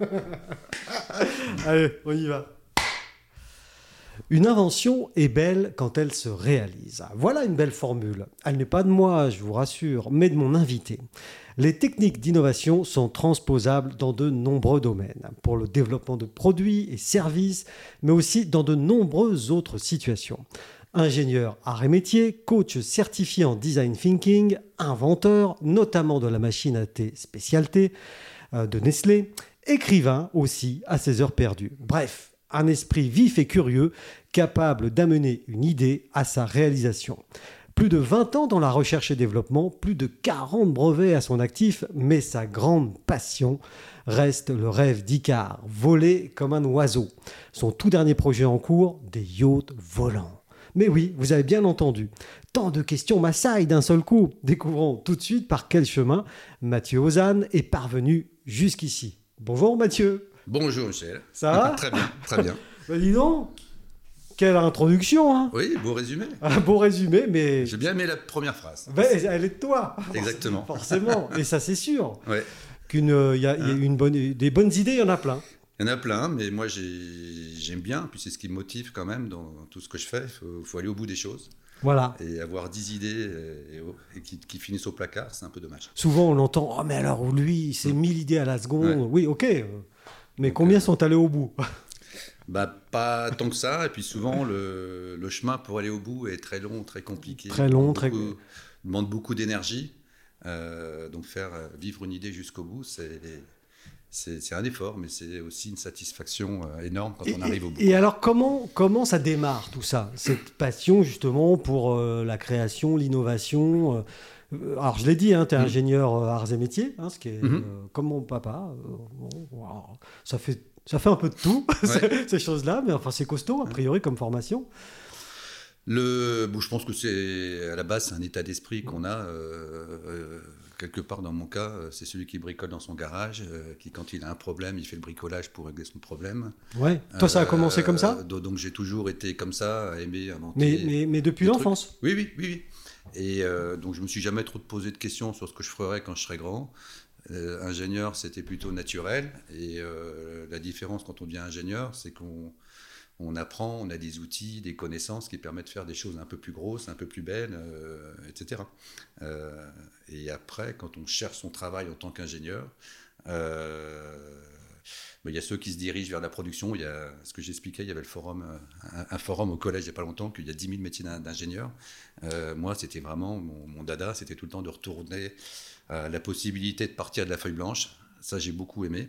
Allez, on y va. Une invention est belle quand elle se réalise. Voilà une belle formule. Elle n'est pas de moi, je vous rassure, mais de mon invité. Les techniques d'innovation sont transposables dans de nombreux domaines, pour le développement de produits et services, mais aussi dans de nombreuses autres situations. Ingénieur art et métier, coach certifié en design thinking, inventeur, notamment de la machine à thé spécialité euh, de Nestlé, écrivain aussi à ses heures perdues. Bref, un esprit vif et curieux, capable d'amener une idée à sa réalisation. Plus de 20 ans dans la recherche et développement, plus de 40 brevets à son actif, mais sa grande passion reste le rêve d'Icar, voler comme un oiseau. Son tout dernier projet en cours, des yachts volants. Mais oui, vous avez bien entendu. Tant de questions m'assaillent d'un seul coup. Découvrons tout de suite par quel chemin Mathieu Ozanne est parvenu jusqu'ici. Bonjour Mathieu. Bonjour Michel. Ça va Très bien, très bien. Bah, dis donc, quelle introduction, hein Oui, beau résumé. Un beau résumé, mais J'ai bien aimé la première phrase. Ben, elle est de toi. Exactement. Forcément, et ça c'est sûr. Ouais. Qu'une, euh, il y a, il y a Hein. une bonne, des bonnes idées, il y en a plein. Il y en a plein, mais moi j'ai- j'aime bien, puis c'est ce qui me motive quand même dans tout ce que je fais. Il faut, faut aller au bout des choses. Voilà. Et avoir 10 idées euh, et, et qui, qui finissent au placard, c'est un peu dommage. Souvent on entend Oh, mais alors lui, c'est 1000 idées à la seconde. Ouais. Oui, ok. Mais Donc, combien euh, sont allés au bout? Bah, pas tant que ça, et puis souvent le, le chemin pour aller au bout est très long, très compliqué. Très long, très- beaucoup- demande beaucoup d'énergie. Euh, donc faire vivre une idée jusqu'au bout, c'est c'est un effort, mais c'est aussi une satisfaction euh, énorme quand et, on arrive au bout. et alors comment, comment ça démarre tout ça Cette passion justement pour euh, la création, l'innovation euh, alors je l'ai dit, hein, tu es Mhm. ingénieur euh, arts et métiers, hein, ce qui est Mhm. euh, comme mon papa. bon, ça, fait, ça fait un peu de tout, Ouais. ces- choses-là, mais enfin c'est costaud a priori comme formation. Le, bon, je pense que c'est à la base c'est un état d'esprit qu'on a euh, quelque part dans mon cas. euh, C'est celui qui bricole dans son garage, euh, qui quand il a un problème, il fait le bricolage pour régler son problème. Ouais. Toi ça a Euh, commencé comme ça? do- Donc j'ai toujours été comme ça, à aimer inventer. mais, mais, mais depuis l'enfance? Oui, oui, oui, oui. Et donc je me suis jamais trop posé de questions sur ce que je ferais quand je serais grand. Ingénieur, c'était plutôt naturel. Et la différence quand on devient ingénieur, c'est qu'on on apprend, on a des outils, des connaissances qui permettent de faire des choses un peu plus grosses, un peu plus belles, euh, etc. Euh, et après, quand on cherche son travail en tant qu'ingénieur, euh, ben, il y a ceux qui se dirigent vers la production. Il y a ce que j'expliquais, il y avait le forum, un, forum au collège il n'y a pas longtemps, qu'il y a 10 000 métiers d'in- d'ingénieur. Euh, moi, c'était vraiment mon, mon dada, c'était tout le temps de retourner à la possibilité de partir de la feuille blanche. Ça, j'ai beaucoup aimé.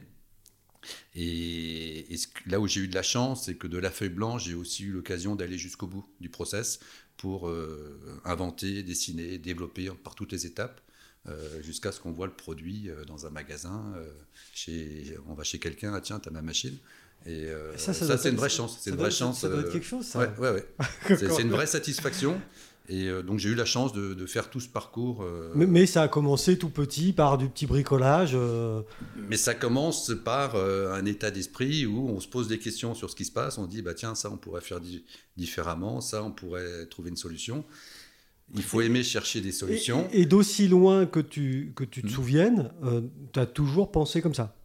Et, et ce que- là où j'ai eu de la chance, c'est que de la feuille blanche, j'ai aussi eu l'occasion d'aller jusqu'au bout du process pour euh, inventer, dessiner, développer par toutes les étapes. euh, jusqu'à ce qu'on voit le produit euh, dans un magasin, euh, chez, on va chez quelqu'un, ah tiens, t'as ma machine. Et Ça, ça, c'est une vraie chance. C'est ça une doit vraie être- chance. ça doit être quelque chose, ça. Ouais, ouais, ouais. C'est une vraie satisfaction. Et euh, donc j'ai eu la chance de, de faire tout ce parcours. euh, Mais, mais ça a commencé tout petit par du petit bricolage. euh, Mais ça commence par euh, un état d'esprit où on se pose des questions sur ce qui se passe. On dit, bah tiens, ça on pourrait faire di- différemment, ça on pourrait trouver une solution. Il faut aimer chercher des solutions. et- et d'aussi loin que tu, que tu te Mhm. souviennes, tu as toujours pensé comme ça?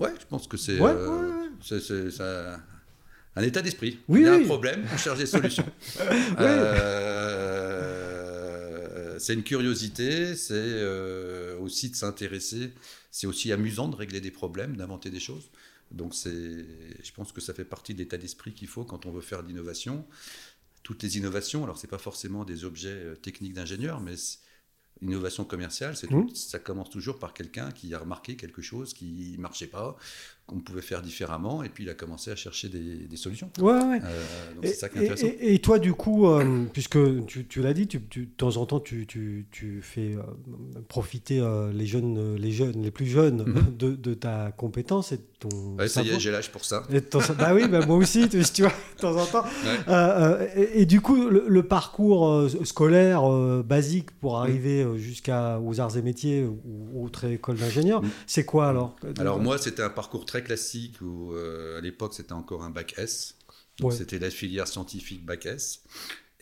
Ouais, je pense que c'est Ouais, euh, ouais, ouais. Un état d'esprit. Oui, Il y a oui. un problème, on cherche des solutions. Euh, c'est une curiosité, c'est euh, aussi de s'intéresser. C'est aussi amusant de régler des problèmes, d'inventer des choses. Donc c'est, je pense que ça fait partie de l'état d'esprit qu'il faut quand on veut faire de l'innovation. Toutes les innovations, alors c'est pas forcément des objets euh, techniques d'ingénieur, mais L'innovation commerciale, c'est tout- ça commence toujours par quelqu'un qui a remarqué quelque chose qui marchait pas, qu'on pouvait faire différemment, et puis il a commencé à chercher des, des solutions. Ouais, ouais. Euh, donc Et, c'est ça qui est intéressant. et- et toi, du coup, euh, puisque tu, tu l'as dit, tu, tu- de temps en temps, tu, fais euh, profiter les, jeunes, les jeunes, les plus jeunes Mhm. de, de ta compétence et de ton Ouais, ça y est, j'ai l'âge pour ça. Et de ton- bah oui, bah moi aussi, tu, tu vois, de temps en temps. Ouais. Et, et du coup, le, le parcours scolaire basique pour arriver euh, jusqu'à aux arts et métiers ou autre école d'ingénieur, Mm. c'est quoi alors? Alors moi, c'était un parcours très classique où euh, à l'époque c'était encore un bac S. Donc Ouais. c'était la filière scientifique bac S.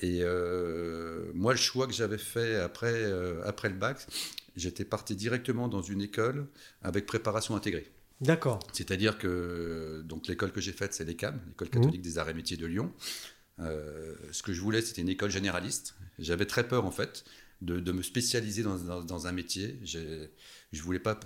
Et euh, moi, le choix que j'avais fait après, euh, après le bac, j'étais parti directement dans une école avec préparation intégrée. D'accord. C'est-à-dire que donc l'école que j'ai faite, c'est l'ECAM, l'école catholique des arts et métiers de Lyon. Euh, ce que je voulais, c'était une école généraliste. J'avais très peur, en fait, de, de me spécialiser dans, dans, dans un métier. Je voulais pas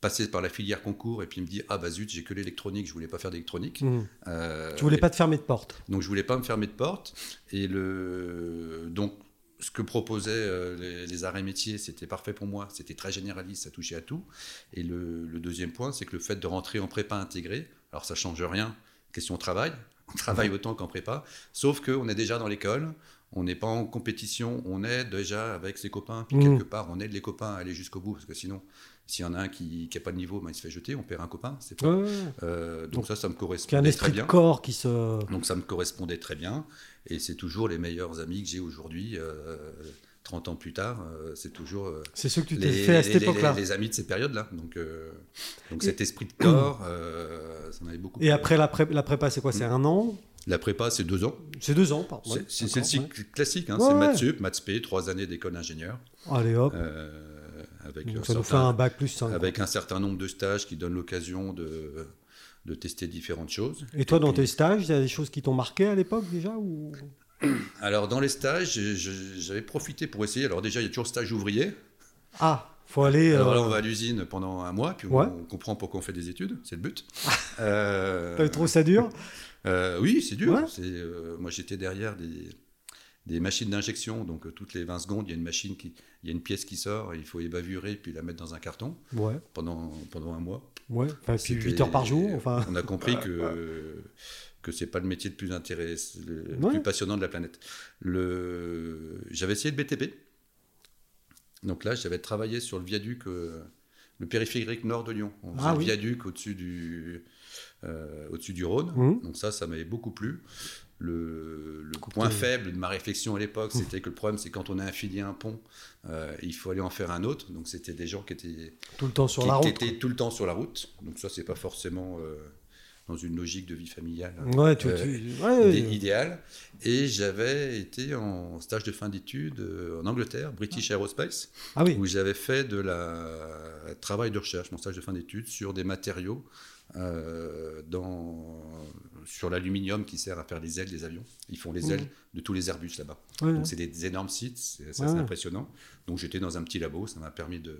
passer par la filière concours et puis me dire ah bah zut j'ai que l'électronique je voulais pas faire d'électronique Mhm. Euh, Tu voulais et- pas te fermer de porte. donc je voulais pas me fermer de porte. Et le donc ce que proposaient euh, les, et métiers, c'était parfait pour moi. C'était très généraliste, ça touchait à tout. Et le, le deuxième point, c'est que le fait de rentrer en prépa intégrée, alors ça change rien. Question travail, on travaille autant qu'en prépa, sauf qu'on est déjà dans l'école. On n'est pas en compétition, on est déjà avec ses copains, puis Mhm. quelque part, on aide les copains à aller jusqu'au bout, parce que sinon, s'il y en a un qui n'a pas de niveau, ben, il se fait jeter, on perd un copain. c'est pas- Ouais, ouais, ouais. Euh, donc, Donc, ça, ça me Qu'il y a un correspondait esprit très de bien. corps qui se. Donc ça me correspondait très bien. Et c'est toujours les meilleurs amis que j'ai aujourd'hui, euh, 30 ans plus tard. euh, c'est toujours euh, C'est ce que tu t'es fait à cette les- les- époque-là. les amis de ces périodes-là. Donc, donc Et- cet esprit de corps, ça m'avait beaucoup Et après la, pré- la prépa, c'est quoi? C'est un an? La prépa, c'est deux ans. C'est deux ans, pardon. C'est- le cycle classique. Hein, Ouais, c'est ouais. maths sup, maths spé, trois années d'école d'ingénieur. Allez hop. euh, avec, Donc ça nous fait certain- un bac plus 5. avec un certain nombre de stages qui donnent l'occasion de, de tester différentes choses. Et toi, dans tes stages, il y a des choses qui t'ont marqué à l'époque déjà ou... Alors, dans les stages, j'avais profité pour essayer. Alors, déjà, il y a toujours stage ouvrier. Ah, faut aller. Alors euh, là, on va à l'usine pendant un mois, puis on, Ouais. on comprend pourquoi on fait des études, c'est le but. Euh, T'as trouvé ça dur? euh, oui, c'est dur. Ouais. Euh, moi, j'étais derrière des, des machines d'injection, donc euh, toutes les 20 secondes, il y a une machine qui, il y a une pièce qui sort, il faut ébavurer puis la mettre dans un carton Ouais, pendant pendant un mois. ouais. Enfin, puis C'était- 8 heures par jour. Enfin, On a compris que que c'est pas le métier le plus intéressant, le, Ouais. plus passionnant de la planète. Le, j'avais essayé le BTP. Donc là, j'avais travaillé sur le viaduc, euh, le périphérique nord de Lyon. On faisait Ah le oui. viaduc au-dessus du, euh, au-dessus du Rhône. Mhm. Donc ça, ça m'avait beaucoup plu. Le, point faible de ma réflexion à l'époque, c'était que le problème, c'est quand on a affilié un pont, euh, il faut aller en faire un autre. Donc c'était des gens qui étaient tout le temps sur qui, la qui route. étaient tout le temps sur la route. Donc ça, c'est pas forcément euh, dans une logique de vie familiale Ouais, tu, euh, tu- ouais, idé- idéale. Et j'avais été en stage de fin d'études en Angleterre, British Aerospace, Ah oui. où j'avais fait de la travail de recherche, mon stage de fin d'études, sur des matériaux euh, dans, sur l'aluminium qui sert à faire les ailes des avions. Ils font les ailes de tous les Airbus là-bas. Ouais, Donc c'est des énormes sites, c'est Ouais, impressionnant. Donc j'étais dans un petit labo, ça m'a permis de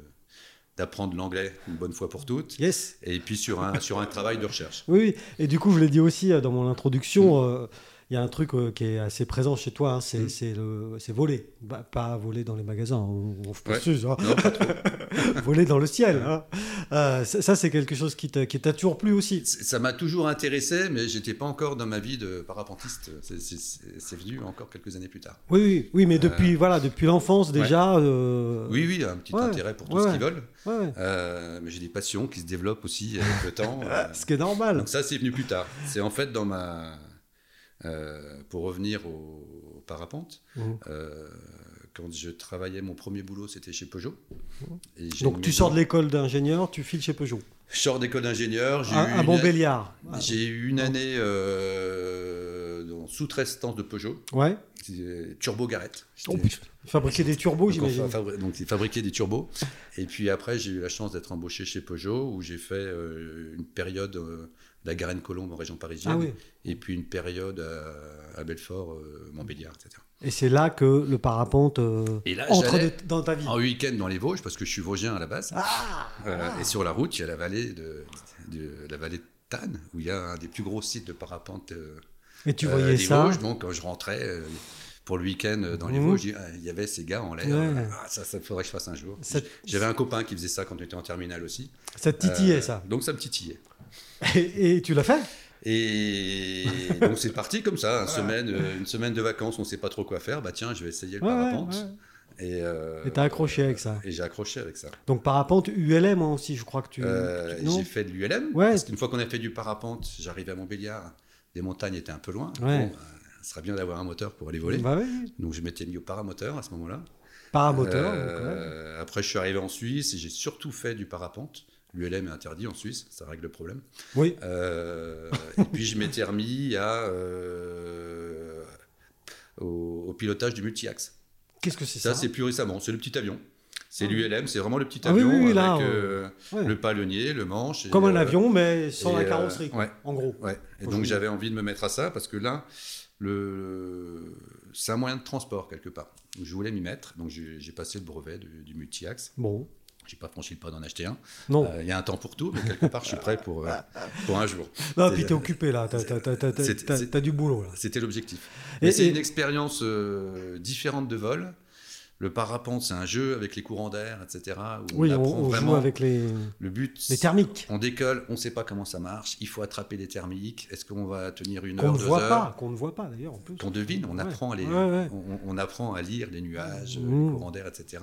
d'apprendre l'anglais une bonne fois pour toutes. Yes. Et puis sur un, sur un travail de recherche. Oui. Et du coup, je l'ai dit aussi euh, dans mon Mm. introduction, euh, il y a un truc euh, qui est assez présent chez toi, hein, c'est Mm. c'est le- c'est voler. Bah, pas voler dans les magasins, on, on se Ouais. précise, hein. Non, pas trop. voler dans le ciel. hein. Euh, ça, ça, c'est quelque chose qui t'a qui toujours plu aussi. Ça m'a toujours intéressé, mais j'étais pas encore dans ma vie de parapentiste. C'est- venu encore quelques années plus tard. Oui, oui, oui mais depuis, voilà, depuis l'enfance déjà. euh, Oui, oui, un petit Ouais. intérêt pour tout Ouais, ce ouais. ouais. Euh, mais j'ai des passions qui se développent aussi avec le temps. euh. Ce qui est normal. Donc ça, c'est venu plus tard. C'est en fait dans ma... euh, pour revenir au, au parapente, Mhm. euh, quand je travaillais, mon premier boulot, c'était chez Peugeot. Et Donc tu sors de l'école d'ingénieur, tu files chez Peugeot. Je sors d'école d'ingénieur. j'ai à une- Montbéliard. J'ai eu une année euh, en sous-traitance de Peugeot, Ouais. Turbo Garrett. Oh. Fabriquer des turbos, j'imagine. fabri- donc, ils fabriquaient des turbos. Et puis après, j'ai eu la chance d'être embauché chez Peugeot, où j'ai fait une période la Garenne-Colombe en région parisienne, Ah oui. et puis une période à, à Belfort, euh, Montbéliard, etc. Et c'est là que le parapente euh, Et là, entre de- dans ta vie. en week-end dans les Vosges, parce que je suis vosgien à la base. Ah, Euh, Et sur la route, il y a la vallée de, de- la vallée de Tannes, où il y a un des plus gros sites de parapente euh, Et tu voyais des ça. Vosges. Donc, quand je rentrais pour le week-end dans les Mhm. Vosges, il y a- il y avait ces gars en l'air. Ouais. Ah, ça, ça faudrait que je fasse un jour. J'avais un copain qui faisait ça quand on était en terminale aussi. ça te titillait, Euh, ça. Donc ça me titillait. Et, et tu l'as fait? Et donc c'est parti comme ça, une semaine, euh, une semaine de vacances, on sait pas trop quoi faire. Bah tiens, je vais essayer le Ouais, parapente. ouais, Et euh, t'as accroché avec ça? Et j'ai accroché avec ça. Donc parapente ULM aussi, je crois que tu. Euh, tu- j'ai fait de l'ULM. Ouais. Parce qu'une fois qu'on a fait du parapente, j'arrivais à Montbéliard. Les montagnes étaient un peu loin. Ouais. Bon, euh, ce serait bien d'avoir un moteur pour aller voler. Bah Donc je m'étais mis au paramoteur à ce moment-là. paramoteur. donc. Euh, Après, je suis arrivé en Suisse et j'ai surtout fait du parapente. L'ULM est interdit en Suisse, ça règle le problème. Oui, Euh, et puis je m'étais remis à, euh, au, au pilotage du multi-axe. qu'est-ce que c'est Ça, ça, c'est plus récemment, c'est le petit avion. C'est l'ULM, c'est vraiment le petit Ah oui, avion oui, avec euh, Ouais. le palonnier, le manche. et, Comme un avion, mais sans et, la carrosserie, ouais. en gros. Ouais. Et donc j'avais envie de me mettre à ça parce que là, le... c'est un moyen de transport quelque part. Donc, je voulais m'y mettre. Donc j'ai j'ai passé le brevet du, du multi-axe. Bon, J'ai pas franchi le pas d'en acheter un. non. Euh, Il y a un temps pour tout, mais quelque part je suis prêt pour, euh, pour un jour. non, puis t'es occupé là, t'as, t'as du boulot là. C'était l'objectif. Et- c'est et- une expérience euh, différente de vol. Le parapente, c'est un jeu avec les courants d'air, etc. Où Oui, on on, apprend on joue vraiment avec les, le but. les thermiques On décolle, on ne sait pas comment ça marche. Il faut attraper les thermiques. Est-ce qu'on va tenir une heure, deux voit heures pas, qu'on ne voit pas d'ailleurs qu'on devine, on Ouais. apprend à les, Ouais, ouais. On, on apprend à lire les nuages, Mmh. les courants d'air, etc.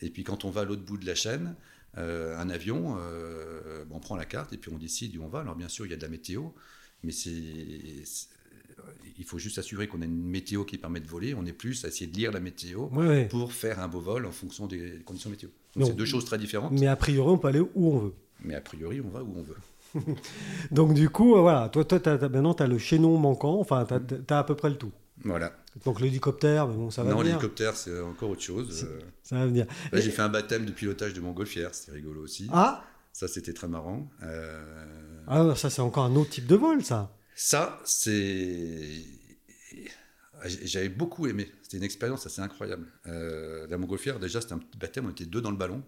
Et puis quand on va à l'autre bout de la chaîne, euh, un avion, euh, on prend la carte et puis on décide où on va. Alors bien sûr, il y a de la météo, mais c'est, il faut juste s'assurer qu'on a une météo qui permet de voler. On est plus à essayer de lire la météo Ouais, ouais. pour faire un beau vol en fonction des conditions météo. Donc c'est deux choses très différentes, Mais a priori, on peut aller où on veut. mais a priori, on va où on veut. Donc du coup, euh, voilà, toi, toi maintenant tu as le chaînon manquant, enfin tu as, à peu près le tout. Voilà. Donc l'hélicoptère, mais bon, ça va non, venir. l'hélicoptère, c'est encore autre chose. Euh, Ça va venir. Là, j'ai fait un baptême de pilotage de montgolfière, c'était rigolo aussi. Ah, Ça, c'était très marrant. Euh, ah, ça c'est encore un autre type de vol, ça. Ça, c'est. J'avais beaucoup aimé. C'était une expérience assez incroyable. Euh, la montgolfière, déjà, c'était un petit baptême. On était deux dans le ballon,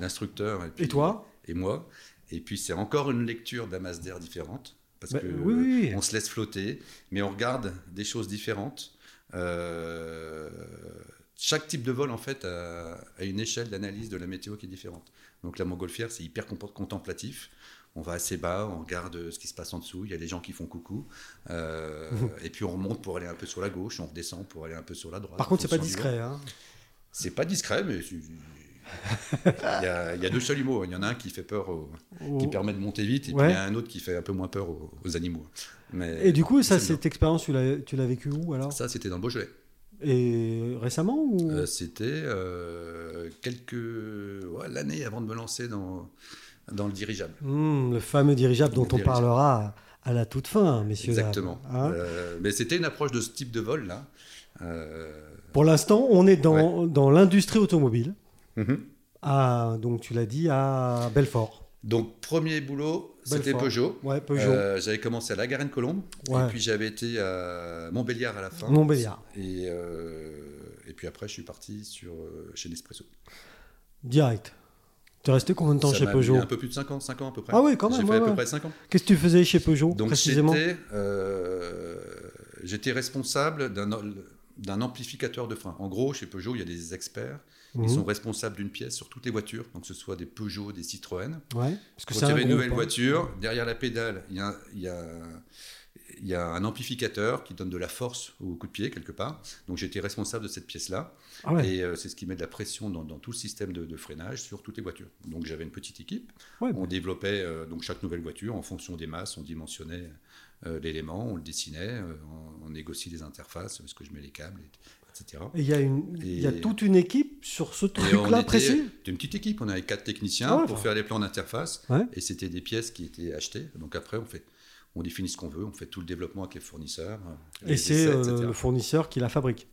l'instructeur et, puis- Et toi et moi. Et puis, c'est encore une lecture la masse d'air différente. Parce Bah, que oui, oui. on se laisse flotter, mais on regarde des choses différentes. Euh, chaque type de vol, en fait, a, a une échelle d'analyse de la météo qui est différente. Donc, la montgolfière, c'est hyper contemplatif. On va assez bas, on regarde ce qui se passe en dessous. Il y a les gens qui font coucou. Euh, et puis, on remonte pour aller un peu sur la gauche, on redescend pour aller un peu sur la droite. Par contre, c'est pas discret. Hein. C'est pas discret, mais c'est- il y, a, il y a deux chalumeaux. Il y en a un qui fait peur, aux- qui permet de monter vite, et Ouais. puis il y a un autre qui fait un peu moins peur aux, aux animaux. Mais Et du coup, ça, cette expérience, tu l'as, tu l'as vécu où alors? Ça, c'était dans le Beaujolais. Et récemment ou? Euh, c'était euh, quelques ouais, l'année avant de me lancer dans, dans le dirigeable. Hmm, Le fameux dirigeable dont Le on dirigeable. parlera à, la toute fin, messieurs. Exactement. Hein? Euh, mais c'était une approche de ce type de vol là. Pour l'instant, on est dans, dans l'industrie automobile. À, donc, tu l'as dit, à Belfort. Donc premier boulot, c'était. Peugeot. Ouais, Peugeot. Euh, j'avais commencé à la Garenne-Colombe, Ouais. et puis j'avais été à Montbéliard à la fin. Montbéliard. Et, euh, et puis après, je suis parti sur, euh, chez Nespresso. Direct. Tu es resté combien de temps Ça chez Peugeot un peu plus de 5 ans, 5 ans à peu près. Ah oui, quand même, J'ai fait à peu près 5 ans. Qu'est-ce que tu faisais chez Peugeot, Donc précisément j'étais, euh, j'étais responsable d'un, d'un amplificateur de frein. En gros, chez Peugeot, il y a des experts. Mhm. Ils sont responsables d'une pièce sur toutes les voitures, donc que ce soit des Peugeot, des Citroën. Ouais, parce que Quand il y avait une nouvelle hein. voiture, derrière la pédale, il y a, il y a- il y a un amplificateur qui donne de la force au coup de pied quelque part. Donc j'étais responsable de cette pièce-là. Ah ouais. Et euh, c'est ce qui met de la pression dans, dans tout le système de, de freinage sur toutes les voitures. Donc j'avais une petite équipe. Ouais, On développait euh, donc chaque nouvelle voiture en fonction des masses, on dimensionnait euh, l'élément, on le dessinait, on, on négocie les interfaces, est-ce que je mets les câbles, etc. Et il y, a une- il y a Et- toute une équipe sur ce Et truc-là précis c'était une petite équipe, on avait quatre techniciens Ah ouais, pour enfin. faire les plans d'interface. Ouais. Et c'était des pièces qui étaient achetées. Donc après, on, fait, on définit ce qu'on veut, on fait tout le développement avec les fournisseurs. euh, les Et c'est euh, le fournisseur qui la fabrique.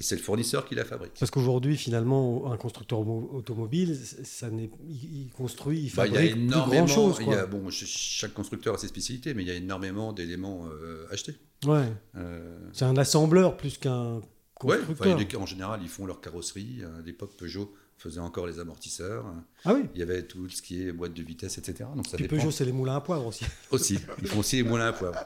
Et c'est le fournisseur qui la fabrique. Parce qu'aujourd'hui, finalement, un constructeur mo- automobile, ça n'est, il, construit, il Bah, il y a fabrique plus énormément, grand chose. il y a, bon, ch- chaque constructeur a ses spécialités, mais il y a énormément d'éléments euh, achetés. Ouais. Euh, C'est un assembleur plus qu'un ouais, constructeur. enfin, les- en général, ils font leur carrosserie. À l'époque, Peugeot faisait encore les amortisseurs. Ah oui. Il y avait tout ce qui est boîte de vitesse, etc. Donc ça Puis dépend. Peugeot, c'est les moulins à poivre aussi. Aussi, ils font aussi les moulins à poivre.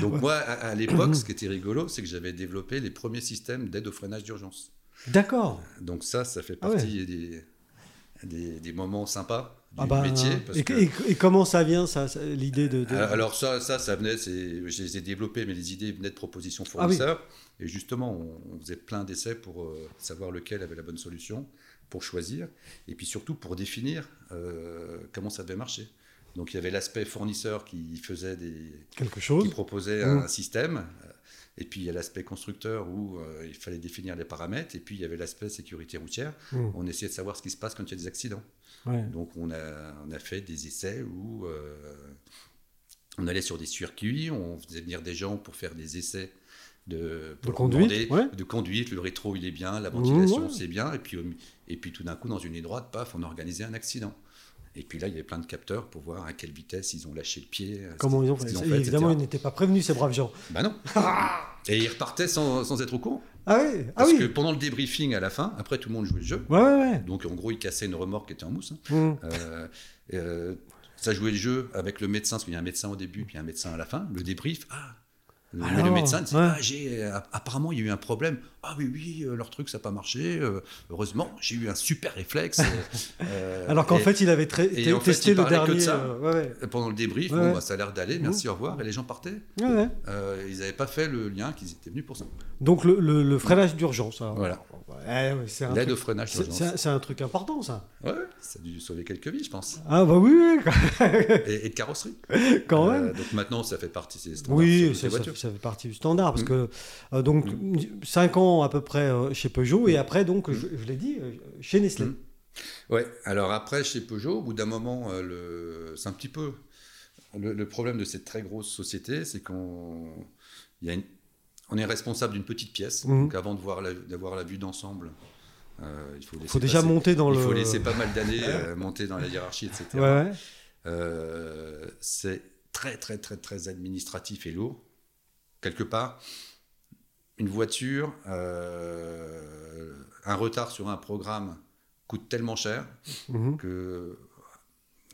Donc moi, à, à l'époque, ce qui était rigolo, c'est que j'avais développé les premiers systèmes d'aide au freinage d'urgence. D'accord. Donc ça, ça fait Ah ouais. partie des, des, des moments sympas du Ah bah, métier. Parce et, que- et- et comment ça vient, ça, ça- l'idée de, de- Alors ça, ça, ça venait, je les ai développés, mais les idées venaient de propositions Ah oui. Et justement, on, on faisait plein d'essais pour euh, savoir lequel avait la bonne solution, pour choisir, et puis surtout pour définir euh, comment ça devait marcher. Donc il y avait l'aspect fournisseur qui faisait des, quelque qui chose proposait Mm. un système. euh, Et puis il y a l'aspect constructeur où euh, il fallait définir les paramètres. Et puis il y avait l'aspect sécurité routière. Mm. On essayait de savoir ce qui se passe quand il y a des accidents. Ouais. Donc on a, on a fait des essais où euh, on allait sur des circuits, on faisait venir des gens pour faire des essais de, de conduite, ouais. de conduite, le rétro il est bien, la ventilation Mmh, ouais. c'est bien, et puis, et puis tout d'un coup dans une ligne droite, paf, on a organisé un accident. Et puis là, il y avait plein de capteurs pour voir à quelle vitesse ils ont lâché le pied. Comment ils ont fait, ont Évidemment, ils n'étaient pas prévenus, ces braves gens. Bah non. et ils repartaient sans, sans être au courant. Ah oui Ah Parce oui que pendant le débriefing à la fin, après tout le monde jouait le jeu. Ouais, ouais, ouais. Donc en gros, ils cassaient une remorque qui était en mousse. hein. Mmh. Euh, euh, ça jouait le jeu avec le médecin, parce qu'il y a un médecin au début, puis un médecin à la fin. Le débrief, ah, le, mais le Alors, médecin dit, ouais. ah, j'ai, euh, apparemment, il y a eu un problème. Ah oui, oui, euh, leur truc, ça n'a pas marché. euh, heureusement, j'ai eu un super réflexe. euh, Alors qu'en fait, il avait et en fait, testé il le parlait que de dernier. ça. euh, ouais, pendant le débrief, Ouais, bon, bah, ça a l'air d'aller, merci, au revoir. Et les gens partaient. Ils n'avaient pas fait le lien qu'ils étaient venus pour ça. Donc le, le- le freinage d'urgence. ça. Voilà. C'est un, L'aide truc- au freinage c'est- un- truc important, ça. Ouais, ça a dû sauver quelques vies, je pense. Ah bah oui, oui, Et, et de carrosserie. quand Euh, même. donc maintenant, ça fait partie des standards Oui, ça, ça- fait partie du standard parce Mm. que euh, donc 5 ans à peu près euh, chez Peugeot et après donc je, je l'ai dit chez Nestlé. Mm. Ouais, alors après, chez Peugeot, au bout d'un moment, le... c'est un petit peu le, le problème de cette très grosse société, c'est qu'on il y a une- on est responsable d'une petite pièce. Mhm. Donc avant la- d'avoir la vue d'ensemble, euh, il faut, Il déjà passer- monter dans il le. faut laisser pas mal d'années euh, monter dans la hiérarchie, etc. Ouais. Euh, c'est très, très, très, très administratif et lourd. Quelque part, une voiture, un retard sur un programme coûte tellement cher Mhm. que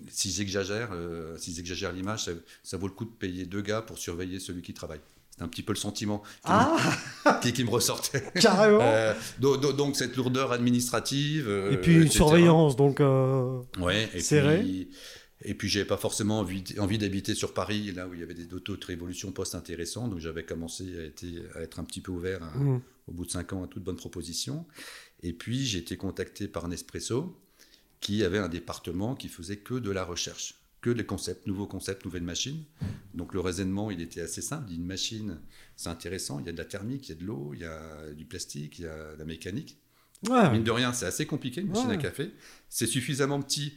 si j'exagère, si j'exagère l'image, ça, ça vaut le coup de payer deux gars pour surveiller celui qui travaille. C'est un petit peu le sentiment qui, Ah, me- qui- qui me ressortait. carrément. Euh, do- do- donc cette lourdeur administrative. euh, et puis une etc. surveillance donc. euh, Ouais, et serré. puis, et puis j'avais pas forcément envie, envie d'habiter sur Paris, là où il y avait des autos de révolution post intéressants, donc j'avais commencé à, été- à être un petit peu ouvert à- mhm. au bout de cinq ans à toute bonne proposition. Et puis j'ai été contacté par Nespresso, qui avait un département qui faisait que de la recherche, que des concepts, nouveaux concepts, nouvelles machines. Donc le raisonnement, il était assez simple. Une machine, c'est intéressant, il y a de la thermique, il y a de l'eau, il y a du plastique, il y a de la mécanique. Ouais. Mine de rien, c'est assez compliqué, une machine Ouais. à café. C'est suffisamment petit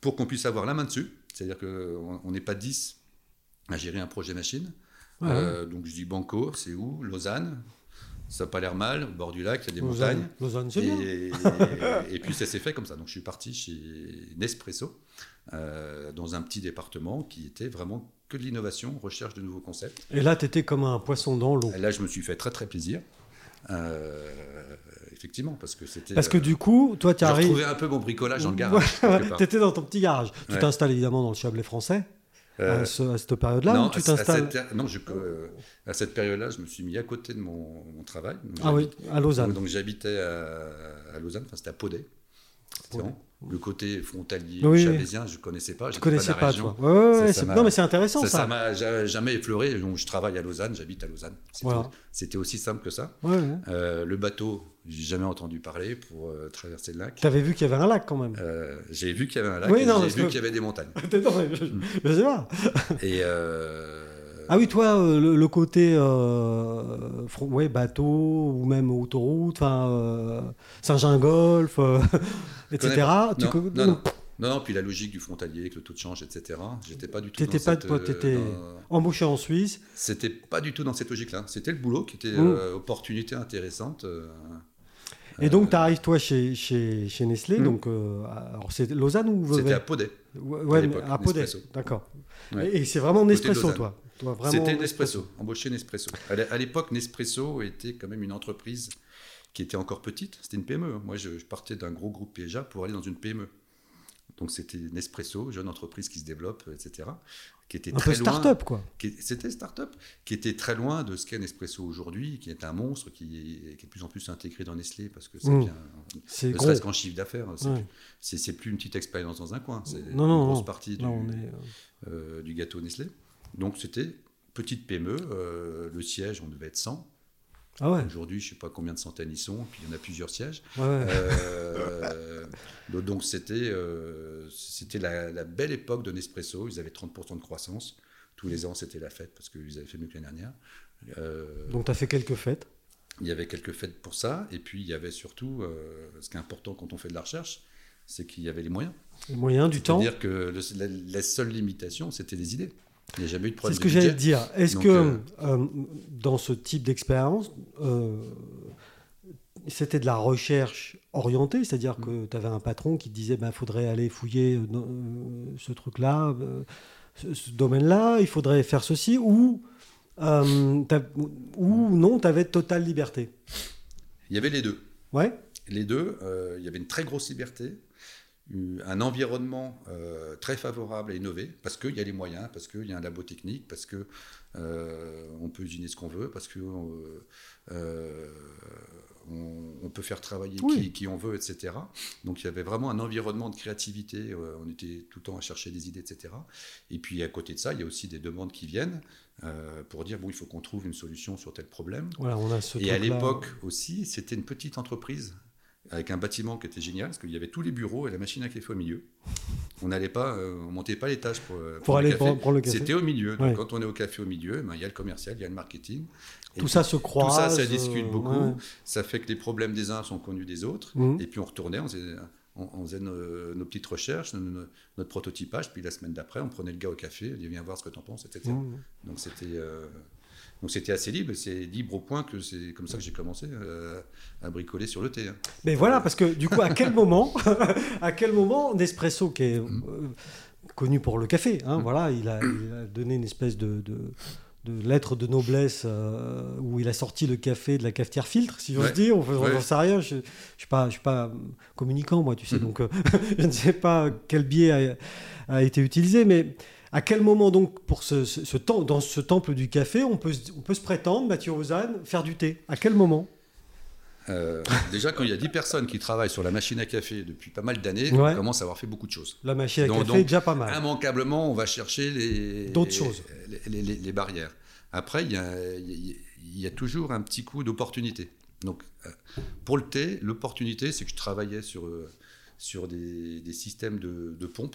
pour qu'on puisse avoir la main dessus. C'est-à-dire qu'on on n'est pas 10 à gérer un projet machine. Ouais. Euh, donc je dis Banco, c'est où? Lausanne. Ça n'a pas l'air mal, au bord du lac, il y a des Lausanne, montagnes. Lausanne, c'est bien. Et, et- et puis ça s'est fait comme ça. Donc je suis parti chez Nespresso, euh, dans un petit département qui était vraiment que de l'innovation, recherche de nouveaux concepts. Et là, tu étais comme un poisson dans l'eau. Et là, je me suis fait très très plaisir. Euh, effectivement, parce que c'était. Parce que euh, du coup, toi, tu j'ai arrives. retrouvé un peu mon bricolage dans le garage. tu étais dans ton petit garage. Tu Ouais. t'installes évidemment dans le Chablais français Euh, à, ce- à cette période-là non, tu à- à t'installes cette- non, je- euh, à cette période-là, je me suis mis à côté de mon, mon travail. Donc, Ah oui, à Lausanne. Donc, j'habitais à, à Lausanne, enfin c'était à Podé. C'était Podé. Le côté frontalier Oui, chablaisien, je ne connaissais pas. J'étais connaissais de la pas, région. toi. Ouais, ouais, Ça, ouais, ça c'est- m'a- non, mais c'est intéressant Ça, ça. m'a ja- jamais effleuré. Donc, je travaille à Lausanne, j'habite à Lausanne. C'était Voilà. aussi simple que ça. Ouais. Euh, le bateau, j'ai jamais entendu parler pour euh, traverser le lac. Tu avais vu qu'il y avait un lac quand même. Euh, j'ai vu qu'il y avait un lac, Oui, j'ai vu qu'il y avait des montagnes. Non, je, je sais pas. Et Ah oui, toi, euh, le, le côté euh, ouais, bateau ou même autoroute, euh, Saint-Jean-Golf, etc. pas. Tu Non, non, non. Non, non, puis la logique du frontalier avec le taux de change, etc. J'étais pas du tout. T'étais dans pas cette, t'étais dans- embauché en Suisse. C'était pas du tout dans cette logique-là. C'était le boulot qui était Mm. euh, opportunité intéressante. euh, Et donc, tu arrives, toi, chez, chez, chez Nestlé. Mm. Donc, alors, c'est Lausanne ou C'était à Podé. Ouais, mais à Podé. D'accord. Ouais. Et, et c'est vraiment Nespresso, toi. Vraiment C'était Nespresso, embauché Nespresso. À l'é- à l'époque, Nespresso était quand même une entreprise qui était encore petite. C'était une PME. hein. Moi, je, partais d'un gros groupe PEJA pour aller dans une PME. Donc, c'était Nespresso, jeune entreprise qui se développe, etc. Qui était Un très peu start-up, quoi. C'était start-up, qui était très loin de ce qu'est Nespresso aujourd'hui, qui est un monstre, qui est, qui est de plus en plus intégré dans Nestlé parce que ça Mm. vient, C'est ne serait-ce qu'en chiffre d'affaires, c'est Ouais. c'est- c'est plus une petite expérience dans un coin, c'est Non, une non, grosse non. partie du, Là, on est... euh, du gâteau Nestlé. Donc c'était petite PME, euh, le siège, on devait être 100. Ah ouais, Aujourd'hui, je ne sais pas combien de centaines ils sont, puis il y en a plusieurs sièges. ouais, ouais. Euh, donc c'était euh, c'était la, la belle époque de Nespresso. Ils avaient 30% de croissance. Tous les ans, c'était la fête parce qu'ils avaient fait mieux que l'année dernière. Euh, Donc, tu as fait quelques fêtes. il y avait quelques fêtes pour ça. Et puis, il y avait surtout, ce qui est important quand on fait de la recherche, c'est qu'il y avait les moyens. Les moyens, du temps. C'est-à-dire que le- la, la seule limitation, c'était les idées. Il n'y a jamais eu de C'est problème ce que j'allais dire. Est-ce que euh, euh, dans ce type d'expérience, euh, c'était de la recherche orientée, c'est-à-dire que tu avais un patron qui te disait il faudrait aller fouiller ce truc-là, ce, ce domaine-là, il faudrait faire ceci, ou, ou non, tu avais totale liberté? Il y avait les deux. Ouais Les deux, il y avait une très grosse liberté, un environnement euh, très favorable à innover, parce qu'il y a les moyens, parce qu'il y a un labo technique, parce que euh, on peut usiner ce qu'on veut, parce que euh, euh, on, on peut faire travailler Oui. qui, qui on veut, etc. Donc il y avait vraiment un environnement de créativité, euh, on était tout le temps à chercher des idées, etc. Et puis à côté de ça, il y a aussi des demandes qui viennent pour dire, bon, il faut qu'on trouve une solution sur tel problème. Voilà, on a ce Et à l'époque aussi, c'était une petite entreprise avec un bâtiment qui était génial parce qu'il y avait tous les bureaux et la machine à café au milieu. On n'allait pas, euh, on montait pas pour, euh, Pour le aller café. prendre- prendre le café. C'était au milieu. Donc Ouais. quand on est au café au milieu, ben, il y a le commercial, il y a le marketing. Et Tout puis, ça se croise. tout ça, ça discute euh, beaucoup. ouais. Ça fait que les problèmes des uns sont connus des autres. Mhm. Et puis on retournait, on faisait, on- on faisait nos, nos petites recherches, nos- notre prototypage. Puis la semaine d'après, on prenait le gars au café, il dit viens voir ce que tu en penses, etc. Mhm. Donc c'était euh, donc c'était assez libre. C'est libre au point que c'est comme ça que j'ai commencé euh, à bricoler sur le thé. hein. Mais voilà, parce que du coup, à quel moment, à quel moment Nespresso, qui est euh, connu pour le café, hein, Mm. voilà, il a, il a donné une espèce de, de, de lettre de noblesse euh, où il a sorti le café de la cafetière filtre, si j'ose Ouais. dire. Enfin, Ouais. Sais rien, je ne suis pas, je suis pas communicant, moi, tu sais, Mhm. donc euh, je ne sais pas quel biais a, a été utilisé, mais. À quel moment donc, pour ce, ce- ce temps, dans ce temple du café, on peut, se- on peut se prétendre, Mathieu Ozanne, faire du thé? À quel moment? Euh, déjà, quand il y a 10 personnes qui travaillent sur la machine à café depuis pas mal d'années, Ouais. on commence à avoir fait beaucoup de choses. La machine à Donc- café donc, est déjà pas mal. Immanquablement, on va chercher les, D'autres choses. les, les- les- les barrières. Après, il y a, il y toujours un petit coup d'opportunité. Donc, euh, pour le thé, l'opportunité, c'est que je travaillais sur, euh, sur des, des systèmes de, de pompe,